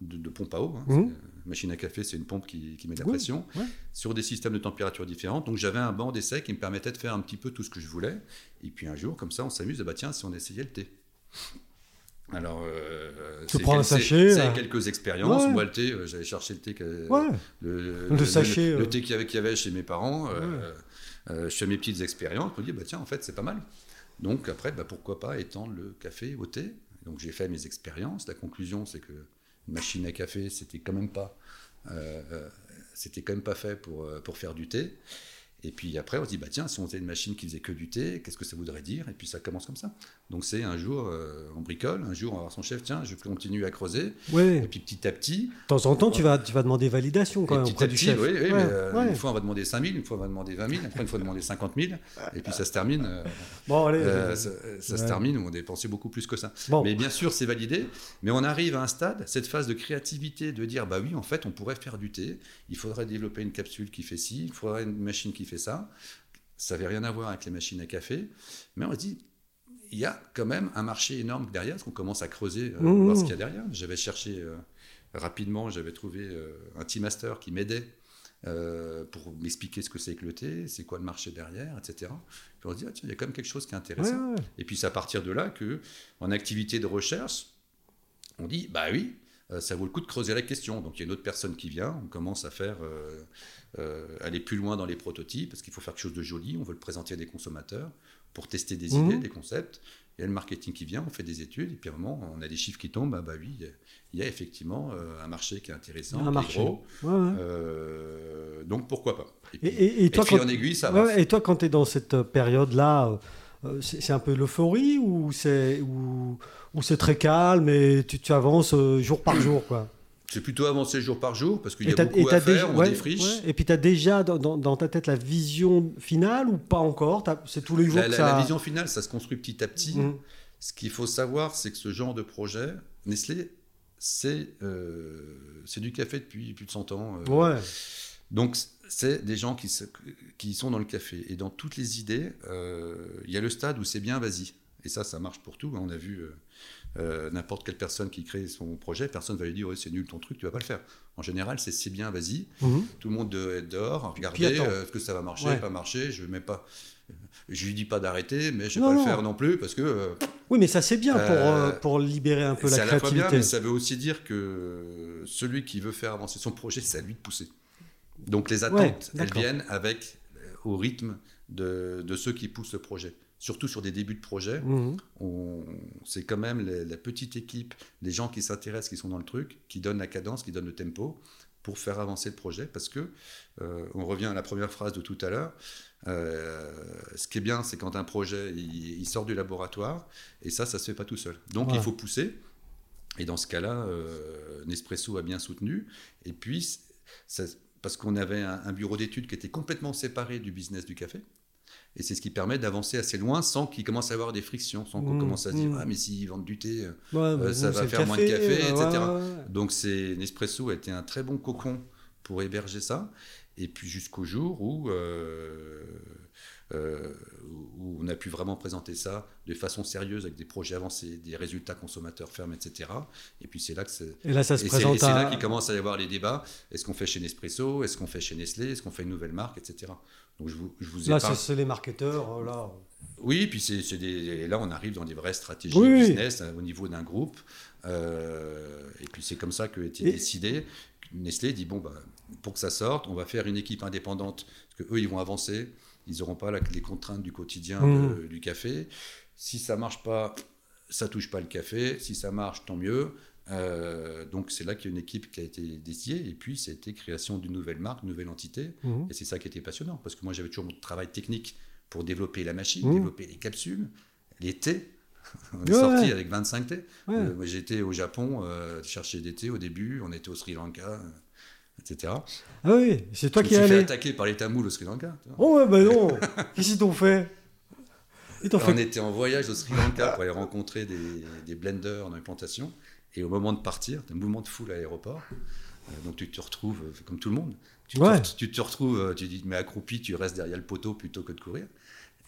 de, de pompe à eau. hein. C'est, euh, Machine à café, c'est une pompe qui, qui met de la pression, ouais. sur des systèmes de température différentes. Donc, j'avais un banc d'essai qui me permettait de faire un petit peu tout ce que je voulais. Et puis un jour, comme ça, on s'amuse, ah bah tiens, si on essayait le thé. Alors, euh, Tu prends un sachet, c'est là. quelques expériences. Ouais. Moi, le thé, euh, j'allais chercher le thé, que- Ouais. le, Le sachet, le, euh. thé qu'il y avait, qu'il y avait chez mes parents. euh, euh, je fais mes petites expériences. Je me dis, bah, tiens, en fait, c'est pas mal. Donc après, bah, pourquoi pas étendre le café au thé Donc j'ai fait mes expériences. La conclusion, c'est que machine à café, c'était quand même pas, euh, euh, c'était quand même pas fait pour, euh, pour faire du thé. Et puis après, on se dit, bah tiens, si on faisait une machine qui faisait que du thé, qu'est-ce que ça voudrait dire? Et puis ça commence comme ça. Donc c'est un jour, euh, on bricole, un jour, on va voir son chef, tiens, je continue à creuser. Ouais. Et puis petit à petit, De temps en temps, tu vas, tu vas demander validation quand et même petit auprès à du petit, chef. oui, oui, Ouais, mais, euh, ouais. une fois on va demander 5 000, une fois on va demander 20 000, après une fois on va demander 50 000, et puis ça se termine, euh, Bon, allez. ça, ça se termine où on dépensait beaucoup plus que ça. bon. Mais bien sûr, c'est validé, mais on arrive à un stade, cette phase de créativité, de dire, bah oui, en fait, on pourrait faire du thé, il faudrait développer une capsule qui fait ci, il faudrait une machine qui fait ça. Ça n'avait rien à voir avec les machines à café, mais on se dit, il y a quand même un marché énorme derrière, parce qu'on commence à creuser, euh, Mmh. voir ce qu'il y a derrière. J'avais cherché euh, rapidement, j'avais trouvé euh, un team master qui m'aidait pour m'expliquer ce que c'est que le thé, c'est quoi le marché derrière, etc. Puis on se dit, ah, tiens, il y a quand même quelque chose qui est intéressant. ouais. Et puis c'est à partir de là que, en activité de recherche, on dit, bah oui, ça vaut le coup de creuser la question. Donc il y a une autre personne qui vient, on commence à faire, euh, euh, aller plus loin dans les prototypes, parce qu'il faut faire quelque chose de joli, on veut le présenter à des consommateurs pour tester des Mhm. idées, des concepts. Il y a le marketing qui vient, on fait des études, et puis à un moment, on a des chiffres qui tombent, ah bah oui, il y a- effectivement euh, un marché qui est intéressant, Un marché. gros, Ouais, ouais. euh, donc pourquoi pas Et Et, puis, et- et et toi, puis quand, en aiguille, ça ouais, va. ouais, et toi, quand tu es dans cette euh, période-là, euh, euh, c'est c'est un peu l'euphorie ou c'est ou, ou c'est très calme et tu, tu avances euh, jour par jour quoi? C'est plutôt avancé jour par jour, parce qu'il y a beaucoup à faire, déjà- on ouais, défriche. ouais. Et puis tu as déjà dans, dans- dans ta tête la vision finale ou pas encore? C'est tous les jours La, que la- ça. la vision finale, ça se construit petit à petit. Mhm. Ce qu'il faut savoir, c'est que ce genre de projet, Nestlé, c'est euh, du café depuis plus de 100 ans. euh, Ouais. Donc, c'est des gens qui, se- qui sont dans le café. Et dans toutes les idées, euh, il y a le stade où c'est bien, vas-y. Et ça, ça marche pour tout. On a vu euh, euh, n'importe quelle personne qui crée son projet, personne va lui dire c'est nul ton truc, tu vas pas le faire. En général, c'est c'est bien, vas-y. Mhm. Tout le monde doit être dehors, euh, est-ce que ça va marcher, Ouais. pas marcher. Je mets pas. Je lui dis pas d'arrêter, mais je vais Non, pas non. le faire non plus parce que euh, Oui, mais ça c'est bien pour, Euh, pour libérer un peu c'est la à la fois bien, créativité. mais ça veut aussi dire que celui qui veut faire avancer son projet, c'est à lui de pousser. Donc les attentes, elles viennent avec euh, au rythme de, de ceux qui poussent le projet. Surtout sur des débuts de projet, Mhm. c'est quand même la, la petite équipe, les gens qui s'intéressent, qui sont dans le truc, qui donnent la cadence, qui donnent le tempo pour faire avancer le projet. Parce que, euh, on revient à la première phrase de tout à l'heure, euh, ce qui est bien, c'est quand un projet, il, il sort du laboratoire, et ça, ça se fait pas tout seul. Donc Ouais. il faut pousser. Et dans ce cas-là, euh, Nespresso a bien soutenu. Et puis, ça- parce qu'on avait un, un bureau d'études qui était complètement séparé du business du café. Et c'est ce qui permet d'avancer assez loin sans qu'il commence à avoir des frictions, sans qu'on Mmh, commence à se dire mmh. Ah, mais s'ils vendent du thé. euh. Ouais, mais ça va faire moins de café, ouais, etc. ouais. Donc, Nespresso a été un très bon cocon pour héberger ça. Et puis, jusqu'au jour où, euh, euh, où on a pu vraiment présenter ça de façon sérieuse avec des projets avancés, des résultats consommateurs fermes, etc. Et puis, c'est là que c'est. Et là, ça Et se c'est et présente c'est là à... qu'il commence à y avoir les débats. Est-ce qu'on fait chez Nespresso? Est-ce qu'on fait chez Nestlé? Est-ce qu'on fait une nouvelle marque, etc. Donc je vous, je vous Là, c'est les marketeurs, euh, là. Oui, puis c'est des, là on arrive dans des vraies stratégies Oui, business euh, au niveau d'un groupe. Euh, et puis c'est comme ça que été Et- décidé. Nestlé dit bon bah pour que ça sorte, on va faire une équipe indépendante parce que eux ils vont avancer, ils n'auront pas la- les contraintes du quotidien de- du café. Si ça marche pas, ça touche pas le café. Si ça marche, tant mieux. Euh, donc c'est là qu'il y a une équipe qui a été dédiée et puis ça a été création d'une nouvelle marque, une nouvelle entité. Mhm. Et c'est ça qui était passionnant, parce que moi j'avais toujours mon travail technique pour développer la machine, Mmh. développer les capsules, les thés. On est Ouais, sorti ouais. avec 25 thés. Ouais. Euh, j'étais au Japon euh, chercher des thés au début, on était au Sri Lanka, etc. Ah oui, c'est toi qui es suis fait allé. attaquer par les Tamouls au Sri Lanka. tu vois. Oh ouais, bah non Qu'est-ce qu'ils t'ont fait? Ils t'ont On fait... était en voyage au Sri Lanka pour aller rencontrer des, des blenders dans les plantations. Et au moment de partir, un mouvement de foule à l'aéroport. Euh, donc tu te retrouves euh, comme tout le monde. Tu, te, Ouais. re- tu te retrouves, euh, tu dis, mais accroupi, tu restes derrière le poteau plutôt que de courir.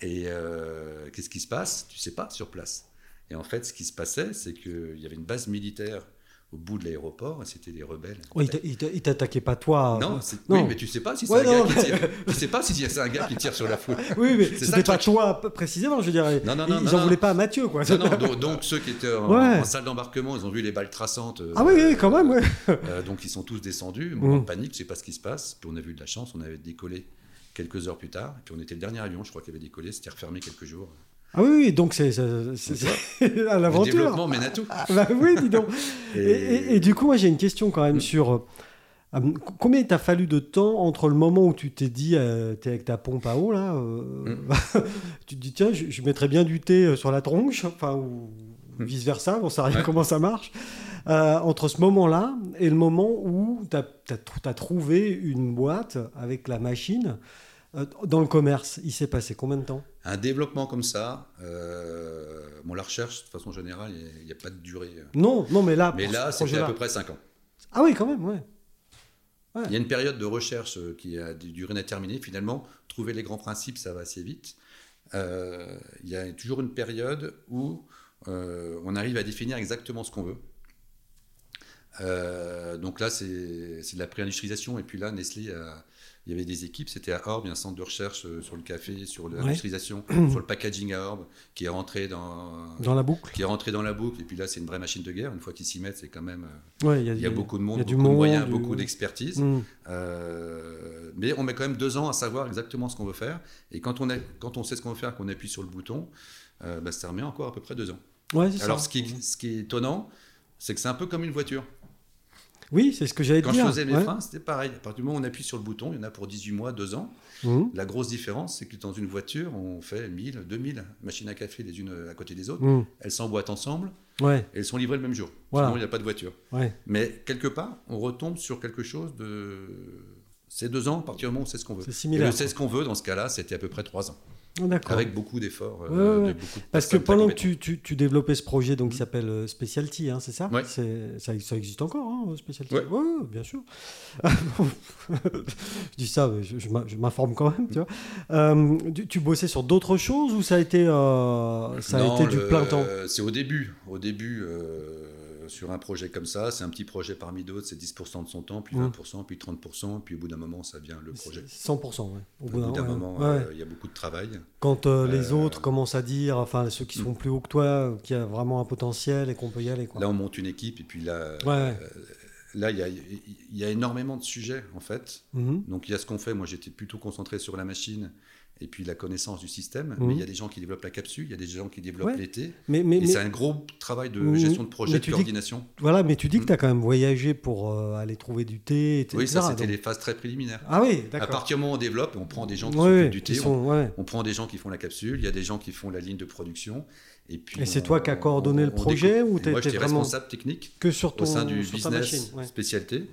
Et euh, qu'est-ce qui se passe? Tu sais pas sur place. Et en fait, ce qui se passait, c'est qu'il y avait une base militaire au bout de l'aéroport, c'était des rebelles. Ouais, ils t'a- ils t'a- ils t'attaquaient pas toi. non, oui, mais tu sais pas si c'est Ouais, un gars non, qui mais- tire. Tu sais si un gars qui tire sur la foule. Oui, mais c'était pas toi précisément, je dirais. Non, non, non, ils en non. voulaient pas à Mathieu, quoi. Non, non, donc, donc ceux qui étaient en, Ouais. en salle d'embarquement, ils ont vu les balles traçantes. euh, Ah oui, oui, quand même, ouais. euh, donc ils sont tous descendus, moment Mm. de panique, je sais pas ce qui se passe. Puis on a vu de la chance, on avait décollé quelques heures plus tard. Et puis on était le dernier avion, je crois, qui avait décollé, c'était refermé quelques jours. Ah oui, oui, donc c'est à Le l'aventure. développement mène à tout. Ah, bah oui, dis donc. Et, Et- et- et du coup, moi, j'ai une question quand même sur euh, euh, combien il t'a fallu de temps entre le moment où tu t'es dit, tu es avec ta pompe à eau, là, euh, tu te dis, tiens, je, je mettrais bien du thé euh, sur la tronche, enfin, ou Mm. vice-versa, on sait rien Ouais. comment ça marche. Euh, entre ce moment-là et le moment où tu as, trouvé une boîte avec la machine euh, dans le commerce, il s'est passé combien de temps? Un développement comme ça, euh, bon, la recherche, de façon générale, il n'y a, pas de durée. Non, non, mais là, Mais là, c'était à peu près 5 ans. Ah oui, quand même, ouais. Il y a une période de recherche euh, qui a des durées indéterminées. Finalement, trouver les grands principes, ça va assez vite. Euh, il y a toujours une période où euh, on arrive à définir exactement ce qu'on veut. Euh, donc là, c'est c'est de la pré-industrialisation. Et puis là, Nestlé, a- il y avait des équipes. C'était à Orbe, il y a un centre de recherche euh, sur le café, sur l'industrialisation, sur le packaging à Orbe, qui est rentré dans, Dans la boucle. qui est rentré dans la boucle. Et puis là, c'est une vraie machine de guerre. Une fois qu'ils s'y mettent, c'est quand même. euh, Ouais, il y a beaucoup de monde, beaucoup de monde, moyens, du- beaucoup d'expertise. Mm. Euh, mais on met quand même deux ans à savoir exactement ce qu'on veut faire. Et quand on, est, quand on sait ce qu'on veut faire, qu'on appuie sur le bouton, euh, bah, ça remet encore à peu près deux ans. Ouais, Alors, ça. ce qui, est, ce qui est étonnant, c'est que c'est un peu comme une voiture. Oui, c'est ce que j'allais te Quand dire. je faisais mes ouais. freins, c'était pareil. À partir du moment où on appuie sur le bouton, il y en a pour 18 mois, deux ans. Mhm. La grosse différence, c'est que dans une voiture, on fait 1000, 2000 machines à café les unes à côté des autres. Mhm. Elles s'emboîtent ensemble Ouais, et elles sont livrées le même jour. Voilà. Sinon, il n'y a pas de voiture. ouais. Mais quelque part, on retombe sur quelque chose de. C'est deux ans à partir du moment où on sait ce qu'on veut. C'est Et similaire. le sait ce qu'on veut, dans ce cas-là, c'était à peu près trois ans. D'accord. Avec beaucoup d'efforts. Ouais, euh, ouais. de Parce que pendant que tu, tu, tu développais ce projet donc, qui s'appelle euh, Specialty, hein, c'est ça Ouais. Ça Ça existe encore, hein, Specialty Ouais. ouais, bien sûr. je dis ça, mais je, m'informe quand même, tu vois. Euh, tu, tu bossais sur d'autres choses ou ça a été, euh, ça a Non, été du le- plein temps? C'est au début. Au début, euh, sur un projet comme ça, c'est un petit projet parmi d'autres, c'est 10% de son temps, puis Mm. 20%, puis 30%, puis au bout d'un moment, ça devient le projet. 100%, ouais. Au bout d'un ouais, moment, ouais. euh, il y a beaucoup de travail. Quand euh, les Euh, autres commencent à dire, enfin ceux qui sont plus hauts que toi, qu'il y a vraiment un potentiel et qu'on peut y aller. Quoi. Là, on monte une équipe, et puis là, euh, là, il y a, il y a énormément de sujets, en fait. Mhm. Donc, il y a ce qu'on fait. Moi, j'étais plutôt concentré sur la machine et puis la connaissance du système. Mhm. Mais il y a des gens qui développent la capsule, il y a des gens qui développent Ouais. l'été. Mais, mais, Et mais- c'est un gros travail de Mhm. gestion de projet, de tu que- coordination. voilà, mais tu dis que Mhm. tu as quand même voyagé pour euh, aller trouver du thé, etc. Oui, ça, c'était donc- les phases très préliminaires. Ah oui, À d'accord. partir du moment où on développe, on prend des gens qui Ouais, s'occupent ouais, du thé, on- sont-. On prend des gens qui font la capsule, il y a des gens qui font la ligne de production. Et, puis Et c'est toi qui as coordonné on- le projet ou t'as Moi, j'étais vraiment- responsable technique Que sur ton au sein du business spécialité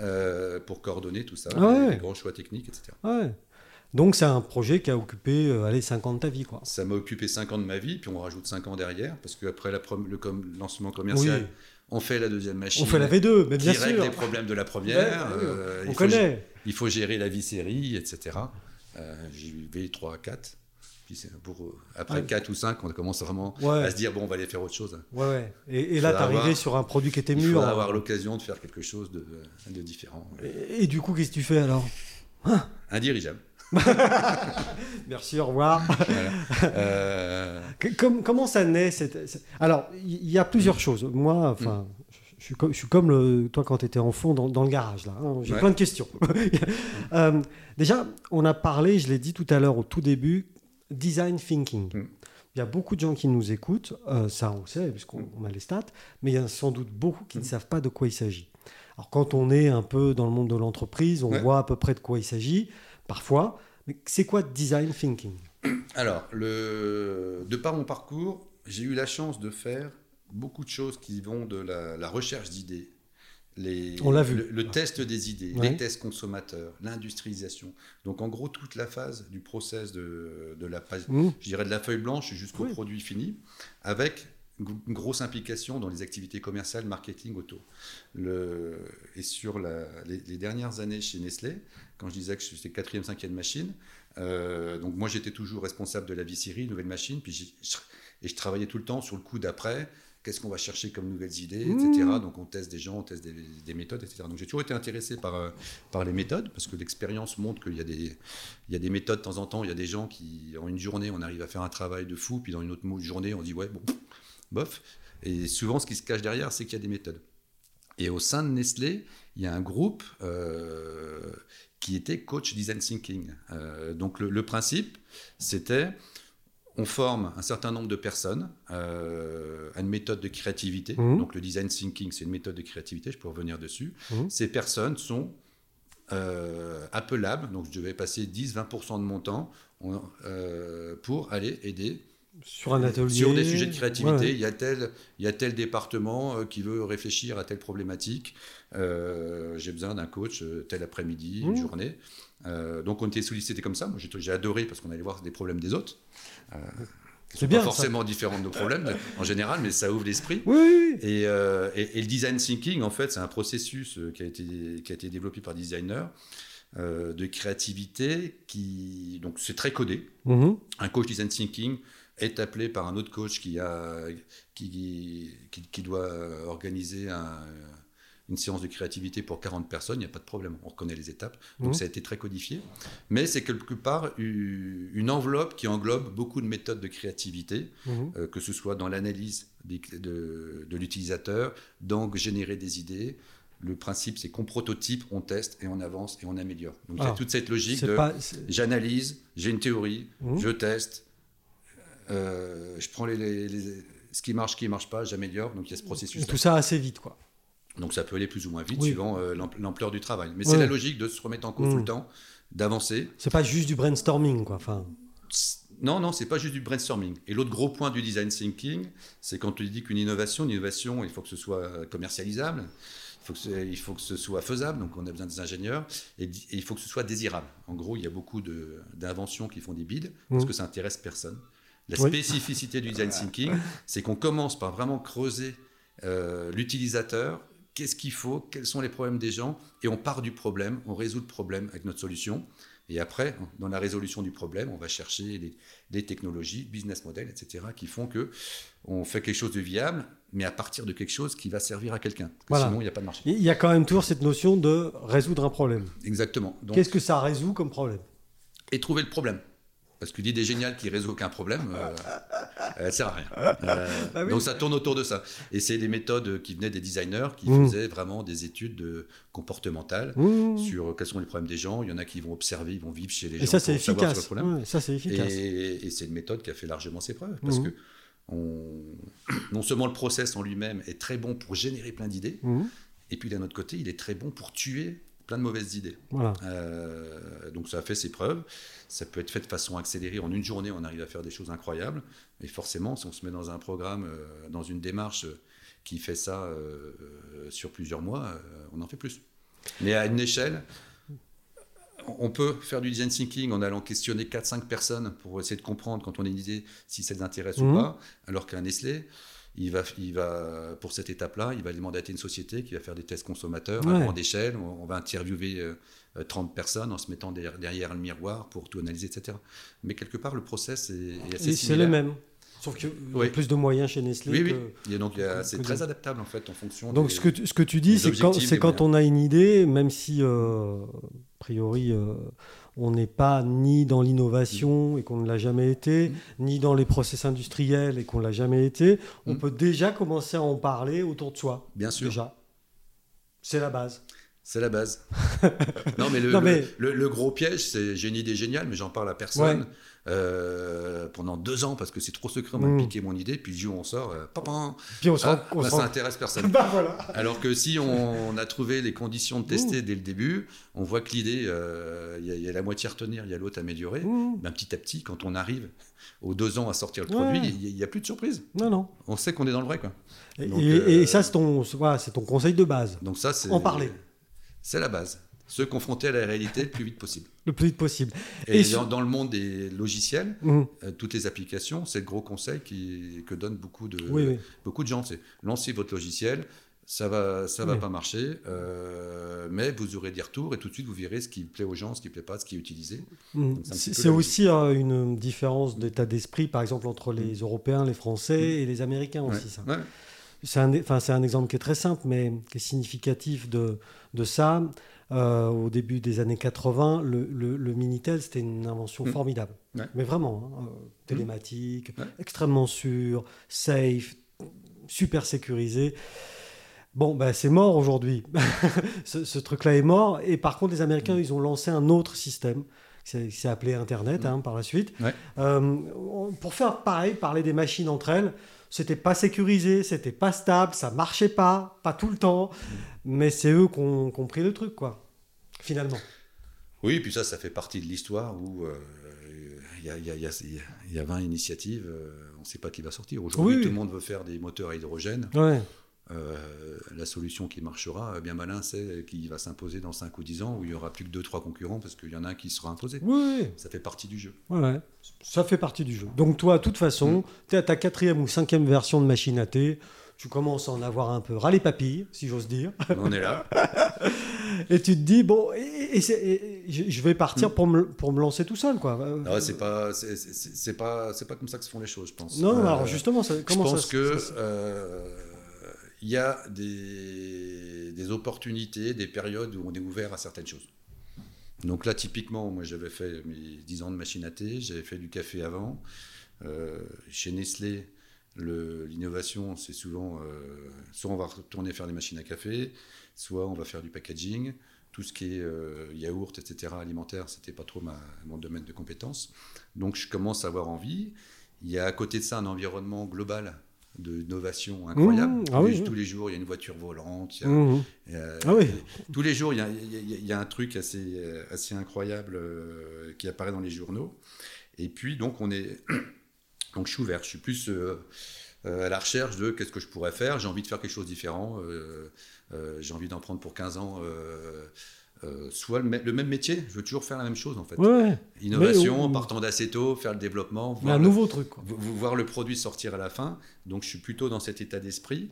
euh, pour coordonner tout ça, Ah les grands choix techniques, etc. Ouais. Donc c'est un projet qui a occupé euh, allez, 5 ans de ta vie. Quoi. Ça m'a occupé 5 ans de ma vie, puis on rajoute 5 ans derrière, parce qu'après le com- lancement commercial, Oui. on fait la deuxième machine. On fait la V2, mais bien qui règle sûr. les problèmes de la Ouais, première. oui, euh, on il, faut, connaît. il faut gérer la vie série, etc. Euh, J'ai eu V3 à 4. Puis pour, euh, après Ouais. 4 ou 5, on commence vraiment Ouais. à se dire bon, on va aller faire autre chose. Ouais, ouais. Et, et là, t'es arrivé sur un produit qui était Il mûr. faudra avoir l'occasion de faire quelque chose de, de différent. Et, et du coup, qu'est-ce que tu fais alors? Indirigeable. Merci, au revoir. Voilà. Euh, comment ça naît cette- cette- Alors, il y, a plusieurs choses. Moi, enfin, je, suis comme, je suis comme le- toi quand tu étais enfant dans, dans le garage. là. hein. J'ai Ouais. plein de questions. Euh, déjà, on a parlé, je l'ai dit tout à l'heure au tout début, design thinking. Mm. Il y a beaucoup de gens qui nous écoutent, euh, ça on sait, puisqu'on on a les stats, mais il y en a sans doute beaucoup qui ne savent pas de quoi il s'agit. Alors quand on est un peu dans le monde de l'entreprise, on Ouais. voit à peu près de quoi il s'agit, parfois. Mais c'est quoi design thinking? Alors, le, de par mon parcours, j'ai eu la chance de faire beaucoup de choses qui vont de la, la recherche d'idées, les, On l'a vu. Le, le test des idées, Ouais. les tests consommateurs, l'industrialisation. Donc, en gros, toute la phase du process de, de la, page- Mm. je dirais de la feuille blanche jusqu'au Oui. produit fini, avec une grosse implication dans les activités commerciales, marketing auto. Le, et sur la- les, les dernières années chez Nestlé, quand je disais que j'étais quatrième, cinquième machine, euh, donc moi j'étais toujours responsable de la vie nouvelle machine, puis je- et je travaillais tout le temps sur le coup d'après. Qu'est-ce qu'on va chercher comme nouvelles idées, etc. Mmh. Donc on teste des gens, on teste des, des méthodes, etc. Donc j'ai toujours été intéressé par, euh, par les méthodes, parce que l'expérience montre qu'il y, a des- il y a des méthodes de temps en temps. Il y a des gens qui, en une journée, on arrive à faire un travail de fou, puis dans une autre journée, on dit ouais, bon, bof. Et souvent, ce qui se cache derrière, c'est qu'il y a des méthodes. Et au sein de Nestlé, il y a un groupe euh, qui était coach design thinking. Euh, donc le, le principe, c'était on forme un certain nombre de personnes euh, à une méthode de créativité. Mhm. Donc le design thinking, c'est une méthode de créativité, je peux revenir dessus. Mhm. Ces personnes sont euh, appellables, donc je devais passer 10-20% de mon temps on- euh, pour aller aider Sur un atelier. sur des sujets de créativité. Ouais. Il, y a tel, il y a tel département euh, qui veut réfléchir à telle problématique. Euh, J'ai besoin d'un coach euh, tel après-midi, une Mmh. journée. Euh, donc on était sollicité comme ça. Moi j'ai adoré parce qu'on allait voir des problèmes des autres. Euh, C'est bien, pas ça. forcément différents de nos problèmes en général, mais ça ouvre l'esprit. Oui. Et, euh, et- et le design thinking, en fait, c'est un processus qui a été, qui a été développé par des designers euh, de créativité qui. Donc, c'est très codé. Mhm. Un coach design thinking est appelé par un autre coach qui, a, qui, qui, qui doit organiser un- une séance de créativité pour 40 personnes, il n'y a pas de problème, on reconnaît les étapes. Donc Mhm. ça a été très codifié. Mais c'est quelque part une enveloppe qui englobe beaucoup de méthodes de créativité, Mhm. euh, que ce soit dans l'analyse de, de l'utilisateur, donc générer des idées. Le principe, c'est qu'on prototype, on teste et on avance et on améliore. Donc il y a Alors, toute cette logique de pas. j'analyse, j'ai une théorie, Mhm. je teste, euh, je prends les, les- les- ce qui marche, ce qui ne marche pas, j'améliore. Donc il y a ce processus. Tout ça assez vite, quoi. Donc ça peut aller plus ou moins vite Oui. suivant euh, l'amp- l'ampleur du travail. Mais Ouais. c'est la logique de se remettre en cause tout le temps, d'avancer. C'est pas juste du brainstorming, quoi. Enfin, Non, non, c'est pas juste du brainstorming. Et l'autre gros point du design thinking, c'est quand tu dis qu'une innovation, une innovation, il faut que ce soit commercialisable, faut que il faut que ce soit faisable, donc on a besoin des ingénieurs, et, il faut que ce soit désirable. En gros, il y a beaucoup d'inventions qui font des bides, parce mmh. que ça intéresse personne. La spécificité du design thinking, c'est qu'on commence par vraiment creuser euh, l'utilisateur, qu'est-ce qu'il faut, quels sont les problèmes des gens, et on part du problème, on résout le problème avec notre solution. Et après, dans la résolution du problème, on va chercher les, les technologies, business models, etc., qui font que on fait quelque chose de viable, mais à partir de quelque chose qui va servir à quelqu'un. Sinon, il n'y a pas de marché. Il y a quand même toujours cette notion de résoudre un problème. Exactement. Qu'est-ce que ça résout comme problème? Et trouver le problème. Parce qu'une idée géniale qui résout aucun problème, euh, elle ne sert à rien. Euh, bah donc ça tourne autour de ça. Et c'est des méthodes qui venaient des designers qui mmh. faisaient vraiment des études comportementales mmh. sur quels sont les problèmes des gens. Il y en a qui vont observer, ils vont vivre chez les gens. Et ça, c'est efficace. ça, c'est efficace. Et, c'est une méthode qui a fait largement ses preuves. Parce mmh. que non seulement le process en lui-même est très bon pour générer plein d'idées, et puis d'un autre côté, il est très bon pour tuer plein de mauvaises idées. Euh, donc ça a fait ses preuves. Ça peut être fait de façon accélérée. En une journée, on arrive à faire des choses incroyables. Et forcément, si on se met dans un programme, euh, dans une démarche qui fait ça euh, sur plusieurs mois, on en fait plus. Mais à une échelle, on peut faire du design thinking en allant questionner 4-5 personnes pour essayer de comprendre quand on a une idée si ça les intéresse ou mmh. pas, alors qu'un Nestlé, il va, il va, pour cette étape-là, il va demander à une société qui va faire des tests consommateurs à grande échelle. On, va interviewer 30 euh, personnes en se mettant derrière, le miroir pour tout analyser, etc. Mais quelque part, le process est, assez C'est le même. Sauf qu'il y a plus de moyens chez Nestlé. Oui, oui. donc c'est très adaptable en fait en fonction. Donc ce, que tu, ce que tu dis, c'est quand, quand on a une idée, même si euh, a priori euh, on n'est pas ni dans l'innovation et qu'on ne l'a jamais été, mm. ni dans les process industriels et qu'on ne l'a jamais été, on mm. peut déjà commencer à en parler autour de soi. Bien sûr. Déjà. C'est la base. C'est la base. non, mais le, Le, gros piège, c'est j'ai une idée géniale, mais j'en parle à personne. Euh, pendant deux ans parce que c'est trop secret, on m'a mm. piqué mon idée, puis où on sort, euh, puis on, ah, bah, ça intéresse personne. bah, voilà. Alors que si on, a trouvé les conditions de tester dès le début, on voit que l'idée, euh, il y, a la moitié à retenir, il y a l'autre à améliorer. Mm. Ben, petit à petit, quand on arrive aux deux ans à sortir le produit, il n'y a, plus de surprise. Non, non. On sait qu'on est dans le vrai. Quoi. et, ça, c'est ton, ton conseil de base? Donc ça, c'est en parler. C'est la base se confronter à la réalité le plus vite possible. Le plus vite possible. Et, dans, le monde des logiciels, mmh. euh, toutes les applications, c'est le gros conseil qui, que donnent beaucoup de, beaucoup de gens. C'est lancez votre logiciel, ça va, ça va pas marcher, euh, mais vous aurez des retours et tout de suite vous verrez ce qui plaît aux gens, ce qui plaît pas, ce qui est utilisé. Mmh. C'est aussi euh, une différence d'état d'esprit, par exemple, entre les mmh. Européens, les Français et les Américains aussi. Ça. C'est un, un, exemple qui est très simple, mais qui est significatif de, de ça. Euh, au début des années 80, le, le, Minitel, c'était une invention mm. formidable. Mais vraiment, hein, euh, télématique, extrêmement sûr, safe, super sécurisé. Bon, ben, c'est mort aujourd'hui. ce, truc-là est mort. Et par contre, les Américains, mm. ils ont lancé un autre système qui s'est appelé Internet mm. hein, par la suite. Euh, pour faire pareil, parler des machines entre elles, c'était pas sécurisé, c'était pas stable, ça marchait pas, pas tout le temps, mais c'est eux qui ont, pris le truc, quoi, finalement. Oui, puis ça, ça fait partie de l'histoire où il y, a, 20 initiatives, euh, on ne sait pas qui va sortir. Aujourd'hui, tout le monde veut faire des moteurs à hydrogène. Ouais. Euh, la solution qui marchera, bien malin, c'est qui va s'imposer dans 5 ou 10 ans, où il n'y aura plus que 2-3 concurrents, parce qu'il y en a un qui sera imposé. Oui. Ça fait partie du jeu. Ouais, ça fait partie du jeu. Donc toi, de toute façon, mm. tu es à ta quatrième ou cinquième version de machine à thé, tu commences à en avoir un peu ras les papilles, si j'ose dire. On est là. et tu te dis, bon, et, je vais partir mm. pour, me, pour me lancer tout seul, quoi. Non, c'est pas, c'est pas, pas comme ça que se font les choses, je pense. Non, alors euh, justement, ça, comment je pense que... Euh, y a des, opportunités, des périodes où on est ouvert à certaines choses. Donc là, typiquement, moi j'avais fait mes 10 ans de machine à thé, j'avais fait du café avant. Euh, chez Nestlé, l'innovation, c'est souvent, euh, soit on va retourner faire des machines à café, soit on va faire du packaging. Tout ce qui est euh, yaourt, etc., alimentaire, c'était pas trop mon domaine de compétences. Donc je commence à avoir envie. Il y a à côté de ça un environnement global d'innovation incroyable. Mmh. Ah tous, les jours, il y a une voiture volante. Mmh. ah tous les jours, il y, a, il y, a, un truc assez, assez incroyable euh, qui apparaît dans les journaux. Et puis, donc, on est. Donc, je suis ouvert. Je suis plus. Euh, à la recherche de qu'est-ce que je pourrais faire. J'ai envie de faire quelque chose de différent. J'ai envie d'en prendre pour 15 ans. soit le, même métier, je veux toujours faire la même chose en fait. Innovation, partant d'assez tôt, faire le développement, voir un nouveau truc. Voir le produit sortir à la fin. Donc je suis plutôt dans cet état d'esprit.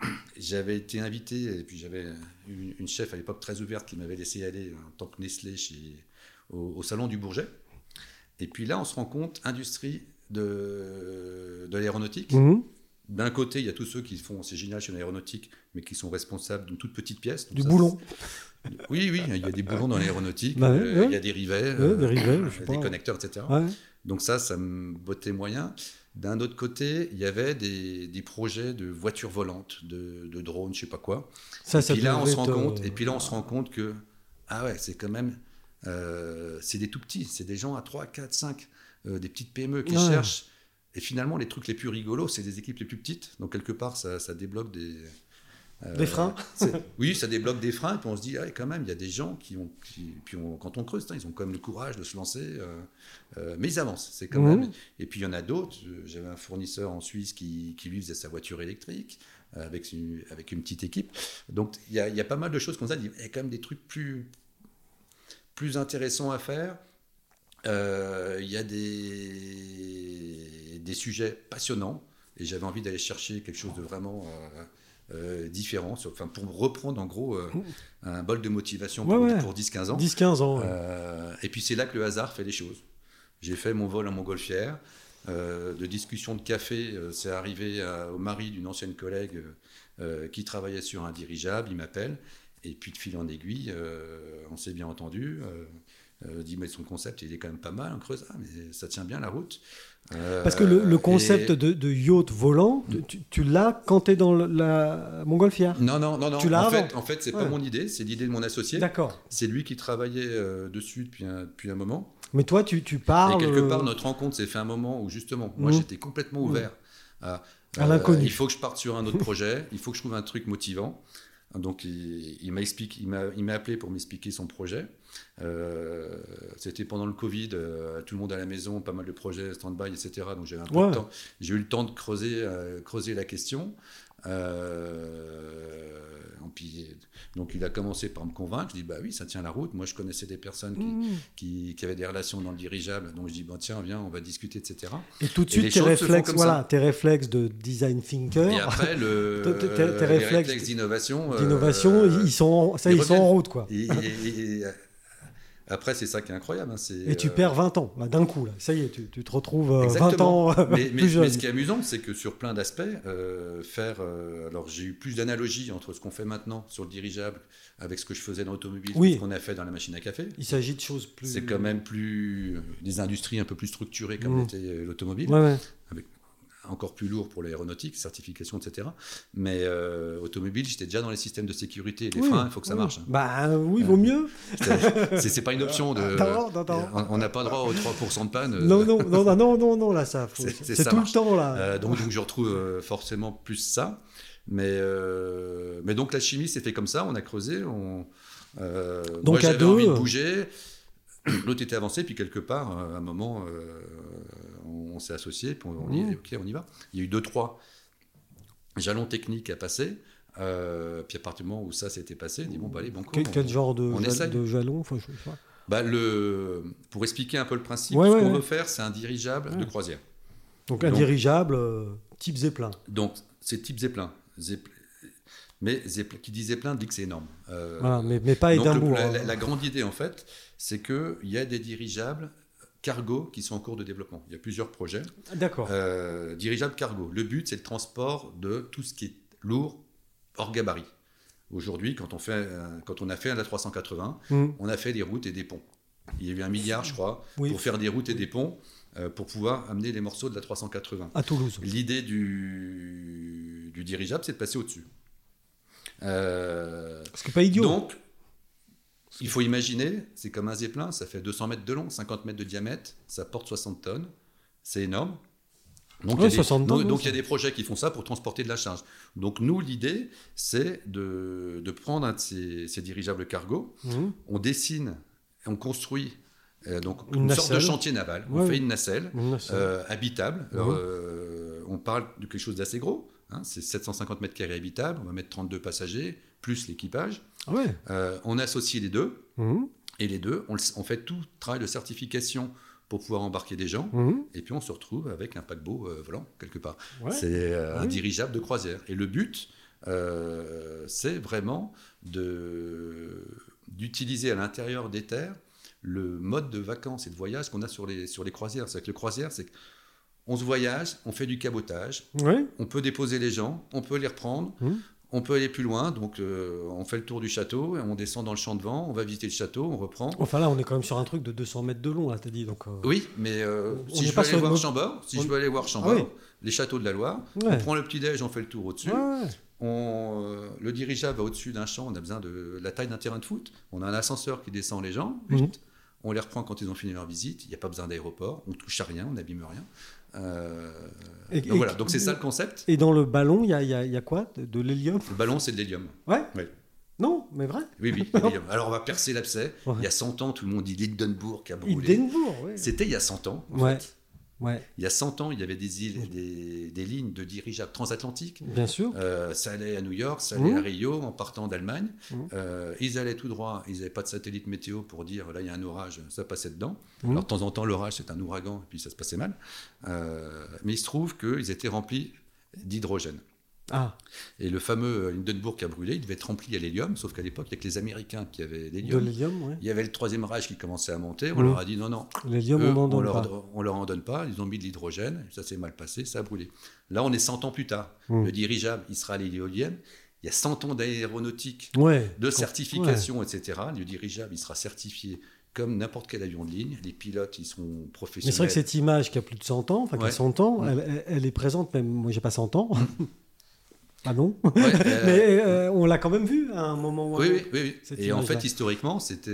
j'avais été invité, et puis j'avais une, chef à l'époque très ouverte qui m'avait laissé aller en tant que Nestlé chez, au, Salon du Bourget. Et puis là, on se rend compte, industrie de, de l'aéronautique. Mhm. D'un côté, il y a tous ceux qui font, c'est génial chez l'aéronautique, mais qui sont responsables d'une toute petite pièce. du boulon. Oui, oui, il y a des boulons dans l'aéronautique, bah euh, il y a des rivets, des, rivets, euh, des connecteurs, etc. Donc ça, ça me bottait moyen. D'un autre côté, il y avait des, des projets de voitures volantes, de, de, drones, je sais pas quoi. Ça, et, puis là, on se rend compte, et puis là, on se rend compte que, ah ouais, c'est quand même euh, c'est des tout petits, c'est des gens à 3, 4, 5, des petites PME qui cherchent. Et finalement, les trucs les plus rigolos, c'est des équipes les plus petites. Donc, quelque part, ça, débloque des. Euh, des freins Oui, ça débloque des freins. Et puis on se dit, ah, quand même, il y a des gens qui ont. puis quand on creuse, ils ont quand même le courage de se lancer. Euh, mais ils avancent. C'est quand même. Et puis il y en a d'autres. J'avais un fournisseur en Suisse qui, lui faisait sa voiture électrique avec une, avec une petite équipe. Donc il y a, y a, pas mal de choses comme ça. Il y a quand même des trucs plus, plus intéressant à faire. Euh, il y a des, des sujets passionnants et j'avais envie d'aller chercher quelque chose de vraiment euh, euh, différent, enfin, pour reprendre en gros un bol de motivation pour, pour 10-15 ans. 10-15 ans. et puis c'est là que le hasard fait les choses. J'ai fait mon vol en montgolfière. de discussion de café, c'est arrivé au mari d'une ancienne collègue qui travaillait sur un dirigeable. Il m'appelle et puis de fil en aiguille, on s'est bien entendu. Euh, euh, dit mais son concept il est quand même pas mal en creusant, mais ça tient bien la route. Parce que le, concept de, yacht volant, tu, l'as quand tu es dans la montgolfière Non, non, non, non. Tu l'as en, fait, en fait, c'est pas mon idée, c'est l'idée de mon associé. D'accord. C'est lui qui travaillait dessus depuis un, depuis un moment. Mais toi, tu, tu parles. Et quelque part, notre rencontre s'est fait un moment où justement, moi, mmh. j'étais complètement mmh. ouvert à. à l'inconnu. Il faut que je parte sur un autre projet, il faut que je trouve un truc motivant. Donc il, m'a expliqué, il m'a appelé pour m'expliquer son projet. Euh, c'était pendant le Covid, euh, tout le monde à la maison, pas mal de projets stand-by, etc. Donc j'avais un peu de temps. J'ai eu le temps de creuser, euh, creuser la question. donc il a commencé par me convaincre. Je dis bah oui, ça tient la route. Moi je connaissais des personnes qui, mmh. qui, avaient des relations dans le dirigeable. Donc je dis bah, tiens viens, on va discuter, etc. Et tout de suite tes réflexes, voilà, tes réflexes de design thinker. Et après le, tes, réflexes d'innovation, d'innovation, ils sont ça, ils, sont en route quoi. Après, c'est ça qui est incroyable. Hein, et tu perds 20 ans, d'un coup. Là. Ça y est, tu, tu te retrouves 20 euh, ans mais, plus jeune. Mais ce qui est amusant, c'est que sur plein d'aspects, euh, faire. Euh, alors, j'ai eu plus d'analogies entre ce qu'on fait maintenant sur le dirigeable avec ce que je faisais dans l'automobile, ce qu'on a fait dans la machine à café. Il s'agit de choses plus. C'est quand même plus. des industries un peu plus structurées comme mmh. l'automobile. Ouais, ouais. Avec encore plus lourd pour l'aéronautique, certification, etc. Mais euh, automobile, j'étais déjà dans les systèmes de sécurité. Les freins, il faut que ça marche. Hein. Bah oui, vaut mieux. C'est pas une option. De, on n'a pas droit aux 3% de panne. Non, non, non, non, non, non, là, ça. C'est tout le temps, là. Euh, donc, donc, je retrouve euh, forcément plus ça. Mais, mais donc, la chimie s'est fait comme ça. On a creusé. On, donc, moi, à deux. envie de bouger. L'autre était avancé, puis quelque part, à un moment, on, s'est associé, puis on, dit, ok, on y va. Il y a eu deux, trois jalons techniques à passer. Euh, puis à partir du moment où ça s'était passé, on dit bon, bah allez, bon, Quel, quel genre de, de jalons enfin, je sais bah, le, Pour expliquer un peu le principe, ce qu'on veut faire, c'est un dirigeable de croisière. Donc, un dirigeable euh, type Zeppelin. Donc c'est type Zeppelin. Mais Zeppelin, qui dit Zeppelin dit que c'est énorme. Euh, mais, mais, pas Édimbourg. La, la, grande idée, en fait, c'est qu'il y a des dirigeables cargo qui sont en cours de développement. Il y a plusieurs projets. D'accord. Euh, dirigeable cargo. Le but, c'est le transport de tout ce qui est lourd hors gabarit. Aujourd'hui, quand, on fait, quand on a fait un A380, mmh. on a fait des routes et des ponts. Il y a eu un milliard, je crois, pour faire des routes et des ponts euh, pour pouvoir amener les morceaux de la 380. À Toulouse. L'idée du, du dirigeable, c'est de passer au-dessus. Euh, Ce qui n'est pas idiot. Donc, il faut imaginer, c'est comme un zeppelin, ça fait 200 mètres de long, 50 mètres de diamètre, ça porte 60 tonnes, c'est énorme. Donc, il, y a des, projets qui font ça pour transporter de la charge. Donc nous, l'idée, c'est de, prendre un de ces, dirigeables cargo, mmh. on dessine, on construit Euh, donc Une une, sorte de chantier naval. Ouais. On fait une nacelle Une nacelle. euh, habitable. Alors, Mhm. euh, on parle de quelque chose d'assez gros. hein, c'est 750 mètres carrés habitable. On va mettre 32 passagers plus l'équipage. Ah ouais. Euh, on associe les deux. Mhm. Et les deux, on, le- on fait tout travail de certification pour pouvoir embarquer des gens. Mhm. Et puis on se retrouve avec un paquebot euh, volant quelque part. Ouais. C'est euh, Ah un dirigeable de croisière. Et le but, c'est vraiment de- d'utiliser à l'intérieur des terres le mode de vacances et de voyage qu'on a sur les, sur les croisières. C'est que le croisière, c'est qu'on se voyage, on fait du cabotage, Ouais. on peut déposer les gens, on peut les reprendre, Mhm. On peut aller plus loin. Donc euh, on fait le tour du château, on descend dans le champ de vent, on va visiter le château, on reprend. Enfin là, on est quand même sur un truc de 200 mètres de long, là, t'as dit. Donc, euh, Oui, mais euh, On si je veux aller voir Chambord, si on- je veux aller voir Chambord, Ah oui. les châteaux de la Loire, Ouais. on prend le petit déj, on fait le tour au-dessus. Ouais. On, le dirigeable va au-dessus d'un champ, on a besoin de la taille d'un terrain de foot. On a un ascenseur qui descend les gens, Mhm. on les reprend quand ils ont fini leur visite. Il n'y a pas besoin d'aéroport, on touche à rien, on n'abîme rien. Euh, Et- donc et- voilà, donc c'est ça le concept. Et dans le ballon, il y a, y a- y a quoi De, de l'hélium? Le ballon, c'est de l'hélium. Ouais Oui. Non, mais vrai Oui, oui, l'hélium. Alors on va percer l'abcès. Ouais. Il y a 100 ans, tout le monde dit l'Hindenburg qui a brûlé. Hindenburg, ouais. C'était il y a 100 ans. en Ouais. fait. Ouais, Il y a 100 ans, il y avait des, îles, des, des lignes de dirigeables transatlantiques. bien sûr. Euh, ça allait à New York, ça allait à Rio en partant d'Allemagne. Mhm. Euh, ils allaient tout droit, ils n'avaient pas de satellite météo pour dire là il y a un orage, ça passait dedans. Mhm. Alors de temps en temps l'orage c'est un ouragan et puis ça se passait mal. Euh, mais il se trouve qu'ils étaient remplis d'hydrogène. Ah, Et le fameux Hindenburg qui a brûlé, il devait être rempli à l'hélium, sauf qu'à l'époque il n'y a que les Américains qui avaient de l'hélium. ouais. Il y avait le troisième rage qui commençait à monter, on Mhm. leur a dit non, non, L'hélium, on n'en on, donne leur, pas. on leur en donne pas, ils ont mis de l'hydrogène, ça s'est mal passé, ça a brûlé. Là, on est 100 ans plus tard. Mm. Le dirigeable, il sera à l'éolienne. Il y a 100 ans d'aéronautique, Ouais. de certification, etc. Le dirigeable, il sera certifié comme n'importe quel avion de ligne. Les pilotes, ils sont Mais c'est professionnels. vrai que cette image qui a plus de 100 ans, enfin qui a Ouais. 100 ans, elle, elle- elle est présente, même moi j'ai pas 100 ans. ah non Ouais, euh, Mais euh, on l'a quand même vu à un moment ou à un oui, oui, oui, Et en fait, historiquement, c'était,